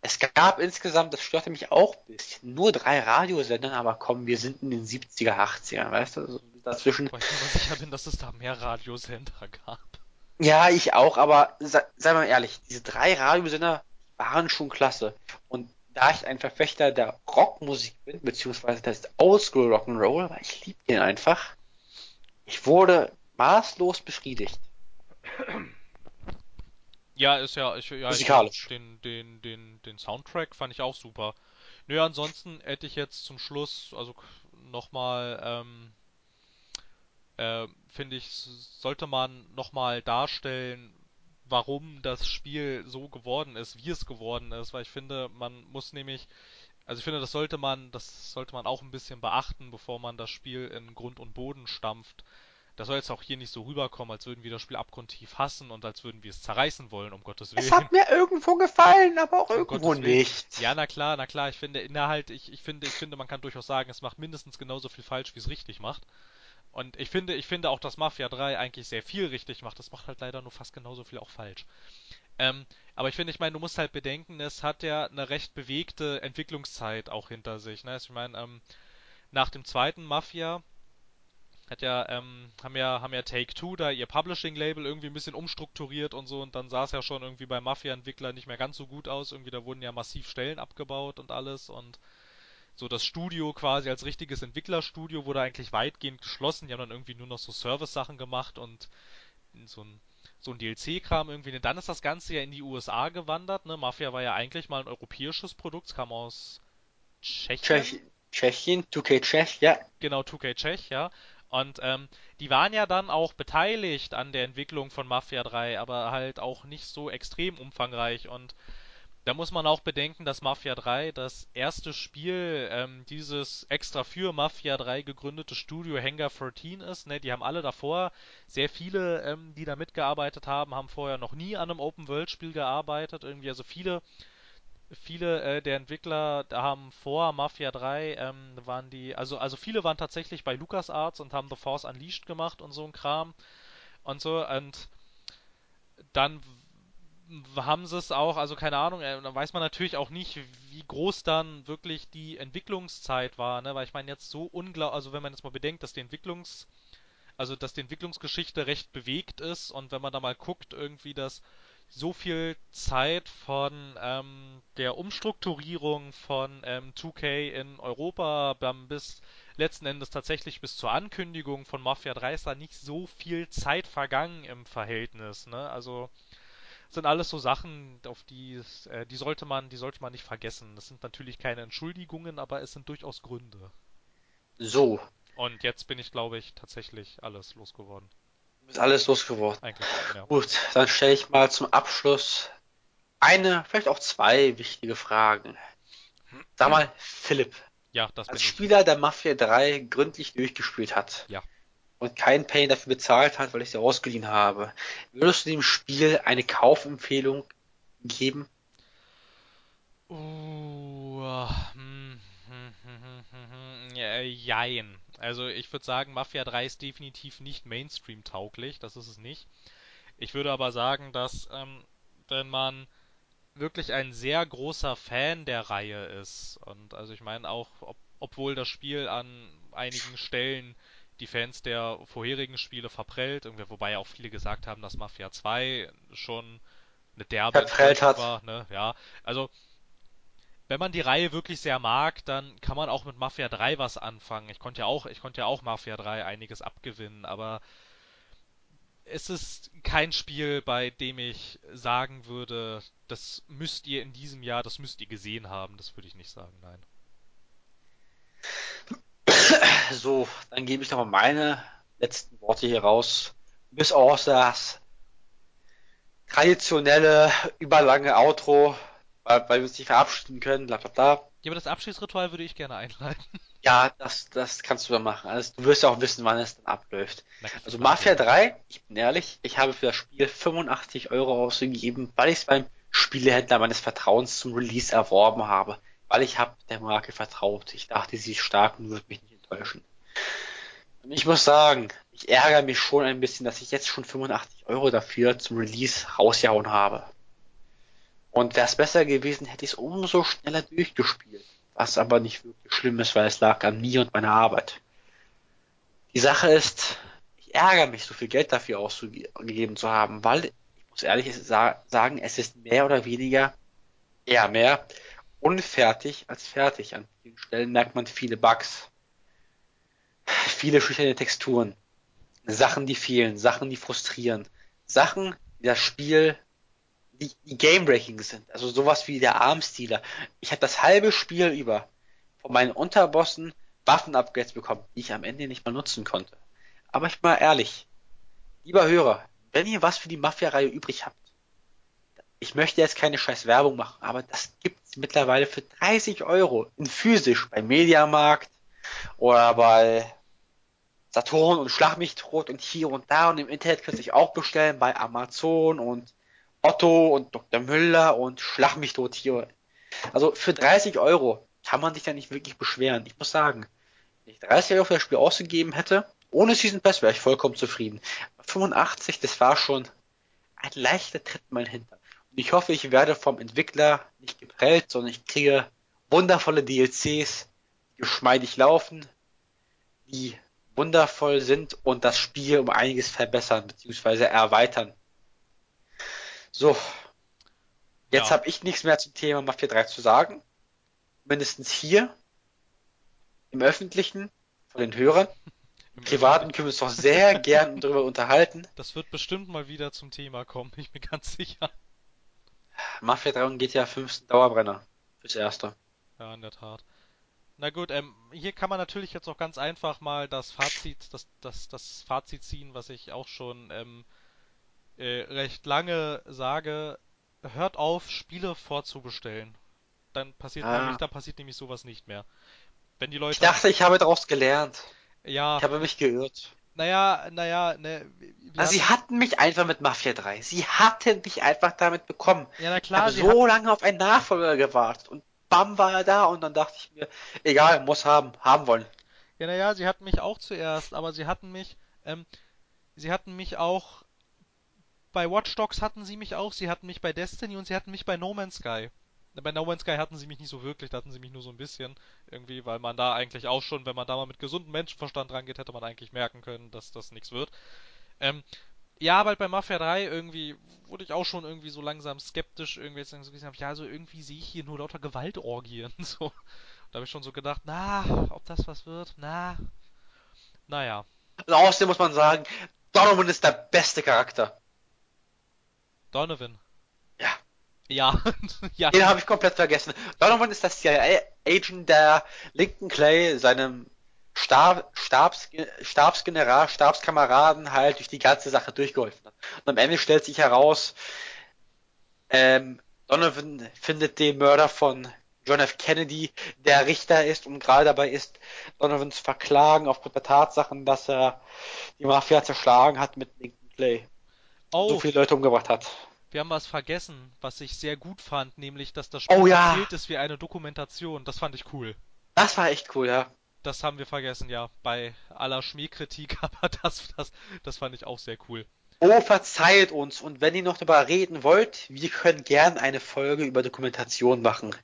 Es gab insgesamt, das störte mich auch ein bisschen, nur drei Radiosender, aber komm, wir sind in den 70er, 80er, weißt du, also dazwischen. Weil ich mir sicher bin, dass es da mehr Radiosender gab. Ja, ich auch, aber sei, sei mal ehrlich, diese drei Radiosender waren schon klasse. Und da ich ein Verfechter der Rockmusik bin, beziehungsweise das Oldschool Rock'n'Roll, weil ich liebe den einfach, ich wurde maßlos befriedigt. Ja, ist ja, ich, ja, Musikalisch. den, den, den, den Soundtrack fand ich auch super. Nö, ansonsten hätte ich jetzt zum Schluss, also nochmal, ähm, äh, finde ich, sollte man nochmal darstellen, warum das Spiel so geworden ist, wie es geworden ist, weil ich finde, man muss nämlich, also ich finde, das sollte man, das sollte man auch ein bisschen beachten, bevor man das Spiel in Grund und Boden stampft das soll jetzt auch hier nicht so rüberkommen, als würden wir das Spiel abgrundtief hassen und als würden wir es zerreißen wollen, um Gottes Willen. Es hat mir irgendwo gefallen, aber auch um irgendwo nicht. Ja, na klar, na klar, ich finde, Inhalt, ich, ich finde, ich finde, man kann durchaus sagen, es macht mindestens genauso viel falsch, wie es richtig macht. Und ich finde, ich finde auch, dass Mafia 3 eigentlich sehr viel richtig macht. Das macht halt leider nur fast genauso viel auch falsch. Ähm, aber ich finde, ich meine, du musst halt bedenken, es hat ja eine recht bewegte Entwicklungszeit auch hinter sich. Ne? Also ich meine, ähm, nach dem zweiten Mafia hat ja, ähm, haben ja, haben ja Take-Two da ihr Publishing-Label irgendwie ein bisschen umstrukturiert und so und dann sah es ja schon irgendwie bei Mafia-Entwicklern nicht mehr ganz so gut aus. Irgendwie da wurden ja massiv Stellen abgebaut und alles und so das Studio quasi als richtiges Entwicklerstudio wurde eigentlich weitgehend geschlossen. Die haben dann irgendwie nur noch so Service-Sachen gemacht und so ein so ein DLC-Kram irgendwie. Und dann ist das Ganze ja in die USA gewandert. Ne? Mafia war ja eigentlich mal ein europäisches Produkt, es kam aus Tschechien. Tschechien, 2K Tschech, ja. Genau, 2K Tschech, ja. Und ähm, die waren ja dann auch beteiligt an der Entwicklung von Mafia 3, aber halt auch nicht so extrem umfangreich. Und da muss man auch bedenken, dass Mafia 3 das erste Spiel ähm, dieses extra für Mafia 3 gegründete Studio Hangar 14 ist. Ne? Die haben alle davor, sehr viele, ähm, die da mitgearbeitet haben, haben vorher noch nie an einem Open-World-Spiel gearbeitet. Irgendwie, also viele viele äh, der Entwickler haben vor Mafia 3 ähm, waren die, also also viele waren tatsächlich bei LucasArts und haben The Force Unleashed gemacht und so ein Kram und so und dann haben sie es auch, also keine Ahnung, äh, dann weiß man natürlich auch nicht, wie groß dann wirklich die Entwicklungszeit war, ne? Weil ich meine jetzt so unglaublich, also wenn man jetzt mal bedenkt, dass die Entwicklungs also dass die Entwicklungsgeschichte recht bewegt ist und wenn man da mal guckt, irgendwie, dass so viel Zeit von ähm, der Umstrukturierung von ähm, 2K in Europa ähm, bis letzten Endes tatsächlich bis zur Ankündigung von Mafia 3 ist da nicht so viel Zeit vergangen im Verhältnis, ne? Also sind alles so Sachen, auf die äh, die sollte man, die sollte man nicht vergessen. Das sind natürlich keine Entschuldigungen, aber es sind durchaus Gründe. So. Und jetzt bin ich, glaube ich, tatsächlich alles losgeworden. Du bist alles losgeworden. Eigentlich, ja. Gut, dann stelle ich mal zum Abschluss eine, vielleicht auch zwei wichtige Fragen. Sag mal, Philipp. Ja, das Als Spieler der Mafia 3 gründlich durchgespielt hat. Ja. Und keinen Pay dafür bezahlt hat, weil ich sie ausgeliehen habe. Würdest du dem Spiel eine Kaufempfehlung geben? Uh, hm, hm, hm, ja, jein. Also ich würde sagen, Mafia 3 ist definitiv nicht Mainstream-tauglich, das ist es nicht. Ich würde aber sagen, dass ähm, wenn man wirklich ein sehr großer Fan der Reihe ist. Und also ich meine auch, ob, obwohl das Spiel an einigen Stellen die Fans der vorherigen Spiele verprellt, wobei auch viele gesagt haben, dass Mafia 2 schon eine derbe verprellt hat. war, ne? Ja, also wenn man die Reihe wirklich sehr mag, dann kann man auch mit Mafia 3 was anfangen. Ich konnte ja auch, ich konnte ja auch Mafia 3 einiges abgewinnen, aber es ist kein Spiel, bei dem ich sagen würde, das müsst ihr in diesem Jahr, das müsst ihr gesehen haben. Das würde ich nicht sagen, nein. (coughs) So, dann gebe ich noch mal meine letzten Worte hier raus. Bis auf das traditionelle, überlange Outro, weil, weil wir uns nicht verabschieden können, bla bla bla. Ja, aber das Abschiedsritual würde ich gerne einleiten. (laughs) Ja, das, das kannst du dann machen. Also, du wirst ja auch wissen, wann es dann abläuft. Also Mafia 3, ich bin ehrlich, ich habe für das Spiel 85 Euro ausgegeben, weil ich es beim Spielehändler meines Vertrauens zum Release erworben habe. Weil ich habe der Marke vertraut. Ich dachte, sie ist stark und wird mich nicht enttäuschen. Ich muss sagen, ich ärgere mich schon ein bisschen, dass ich jetzt schon 85 Euro dafür zum Release rausgehauen habe. Und wäre es besser gewesen, hätte ich es umso schneller durchgespielt was aber nicht wirklich schlimm ist, weil es lag an mir und meiner Arbeit. Die Sache ist, ich ärgere mich, so viel Geld dafür ausgegeben zu haben, weil, ich muss ehrlich sagen, es ist mehr oder weniger, eher mehr, unfertig als fertig. An vielen Stellen merkt man viele Bugs, viele schüchterne Texturen, Sachen, die fehlen, Sachen, die frustrieren, Sachen, die das Spiel die, die Game-Breaking sind. Also sowas wie der Armstealer. Ich habe das halbe Spiel über von meinen Unterbossen Waffen-Upgrades bekommen, die ich am Ende nicht mal nutzen konnte. Aber ich mal ehrlich, lieber Hörer, wenn ihr was für die Mafia-Reihe übrig habt, ich möchte jetzt keine scheiß Werbung machen, aber das gibt's mittlerweile für 30 Euro in physisch beim Mediamarkt oder bei Saturn und Schlag mich tot und hier und da und im Internet könnt ihr sich auch bestellen bei Amazon und Otto und Dr. Müller und Schlag mich tot hier. Also für 30 Euro kann man sich da nicht wirklich beschweren. Ich muss sagen, wenn ich 30 Euro für das Spiel ausgegeben hätte, ohne Season Pass wäre ich vollkommen zufrieden. 85, das war schon ein leichter Tritt in mein Hintern. Und ich hoffe, ich werde vom Entwickler nicht geprellt, sondern ich kriege wundervolle DLCs, die geschmeidig laufen, die wundervoll sind und das Spiel um einiges verbessern bzw. erweitern. So. Jetzt ja. habe ich nichts mehr zum Thema Mafia 3 zu sagen. Mindestens hier. Im Öffentlichen. Von den Hörern. Im Privaten können wir uns doch sehr (laughs) gern darüber unterhalten. Das wird bestimmt mal wieder zum Thema kommen, ich bin ganz sicher. Mafia 3 und GTA 5 sind Dauerbrenner. Fürs Erste. Ja, in der Tat. Na gut, ähm, hier kann man natürlich jetzt auch ganz einfach mal das Fazit, das, das, das Fazit ziehen, was ich auch schon ähm, äh, recht lange sage, hört auf, Spiele vorzubestellen. Dann passiert ah. nämlich, dann passiert nämlich sowas nicht mehr. Wenn die Leute. Ich dachte, ich habe daraus gelernt. Ja. Ich habe mich geirrt. Naja, naja, ne. Also sie hatten mich einfach mit Mafia 3. Sie hatten mich einfach damit bekommen. Ja, na klar. Ich habe so lange auf einen Nachfolger gewartet und bam war er da und dann dachte ich mir, egal, muss haben, haben wollen. Ja, naja, sie hatten mich auch zuerst, aber sie hatten mich, ähm, sie hatten mich auch bei Watch Dogs hatten sie mich auch, sie hatten mich bei Destiny und sie hatten mich bei No Man's Sky. bei No Man's Sky hatten sie mich nicht so wirklich, da hatten sie mich nur so ein bisschen irgendwie, weil man da eigentlich auch schon, wenn man da mal mit gesundem Menschenverstand rangeht, hätte man eigentlich merken können, dass das nichts wird. Ähm, ja, aber halt bei Mafia 3 irgendwie wurde ich auch schon irgendwie so langsam skeptisch, irgendwie jetzt so gesagt, ja, so irgendwie sehe ich hier nur lauter Gewaltorgien, (laughs) so. Da habe ich schon so gedacht, na, ob das was wird, na, naja. Und außerdem muss man sagen, Donovan ist der beste Charakter. Donovan? Ja. Ja, (laughs) ja. Den habe ich komplett vergessen. Donovan ist das CIA-Agent, der Lincoln Clay, seinem Stab, Stabs, Stabsgeneral, Stabskameraden halt durch die ganze Sache durchgeholfen hat. Und am Ende stellt sich heraus, ähm, Donovan findet den Mörder von John F. Kennedy, der Richter ist und gerade dabei ist, Donovan zu verklagen aufgrund der Tatsachen, dass er die Mafia zerschlagen hat mit Lincoln Clay. Oh. So viele Leute umgebracht hat. Wir haben was vergessen, was ich sehr gut fand, nämlich, dass das Spiel oh, ja. erzählt ist wie eine Dokumentation. Das fand ich cool. Das war echt cool, ja. Das haben wir vergessen, ja. Bei aller Schmähkritik, (laughs) aber das, das, das fand ich auch sehr cool. Oh, verzeiht uns. Und wenn ihr noch darüber reden wollt, wir können gern eine Folge über Dokumentation machen.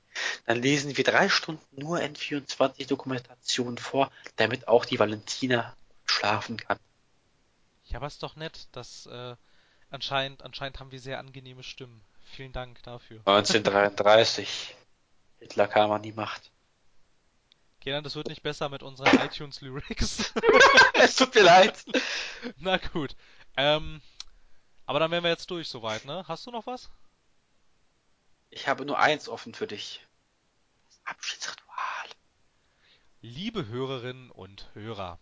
Dann lesen wir drei Stunden nur N24 Dokumentation vor, damit auch die Valentina schlafen kann. Ja, aber ist doch nett, dass äh, anscheinend, anscheinend haben wir sehr angenehme Stimmen. Vielen Dank dafür. 1933. Hitler kam an die Macht. Kenan, das wird nicht besser mit unseren (laughs) iTunes-Lyrics. (laughs) es tut mir leid. (laughs) Na gut. Ähm, aber dann wären wir jetzt durch soweit, ne? Hast du noch was? Ich habe nur eins offen für dich. Das Abschiedsritual. Liebe Hörerinnen und Hörer,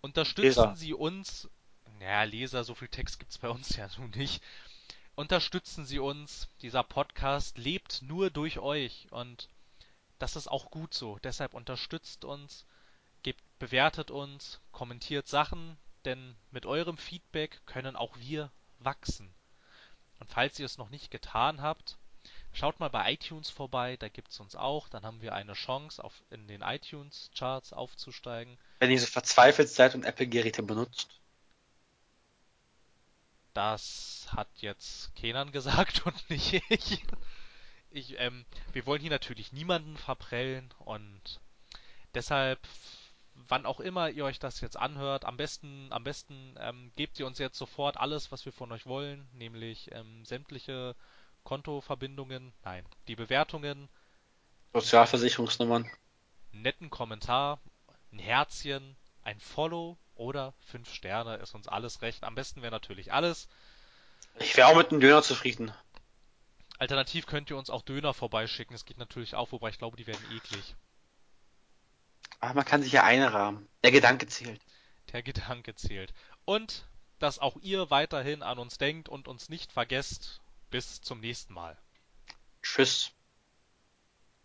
unterstützen Leser. Sie uns. Naja, Leser, so viel Text gibt's bei uns ja nun nicht. Unterstützen Sie uns. Dieser Podcast lebt nur durch euch und das ist auch gut so. Deshalb unterstützt uns, gebt, bewertet uns, kommentiert Sachen, denn mit eurem Feedback können auch wir wachsen. Und falls ihr es noch nicht getan habt, schaut mal bei iTunes vorbei, da gibt es uns auch, dann haben wir eine Chance, auf, in den iTunes-Charts aufzusteigen. Wenn ihr so verzweifelt seid und Apple-Geräte benutzt. Das hat jetzt Kenan gesagt (laughs) und nicht ich. Ich ähm, wir wollen hier natürlich niemanden verprellen und deshalb wann auch immer ihr euch das jetzt anhört, am besten, am besten ähm, gebt ihr uns jetzt sofort alles, was wir von euch wollen, nämlich ähm, sämtliche Kontoverbindungen, nein, die Bewertungen, Sozialversicherungsnummern, netten Kommentar, ein Herzchen, ein Follow oder fünf Sterne, ist uns alles recht. Am besten wäre natürlich alles. Ich wäre auch mit einem Döner zufrieden. Alternativ könnt ihr uns auch Döner vorbeischicken, das geht natürlich auch, wobei ich glaube, die werden eklig. Aber man kann sich ja einrahmen. Der Gedanke zählt. Der Gedanke zählt. Und dass auch ihr weiterhin an uns denkt und uns nicht vergesst. Bis zum nächsten Mal. Tschüss.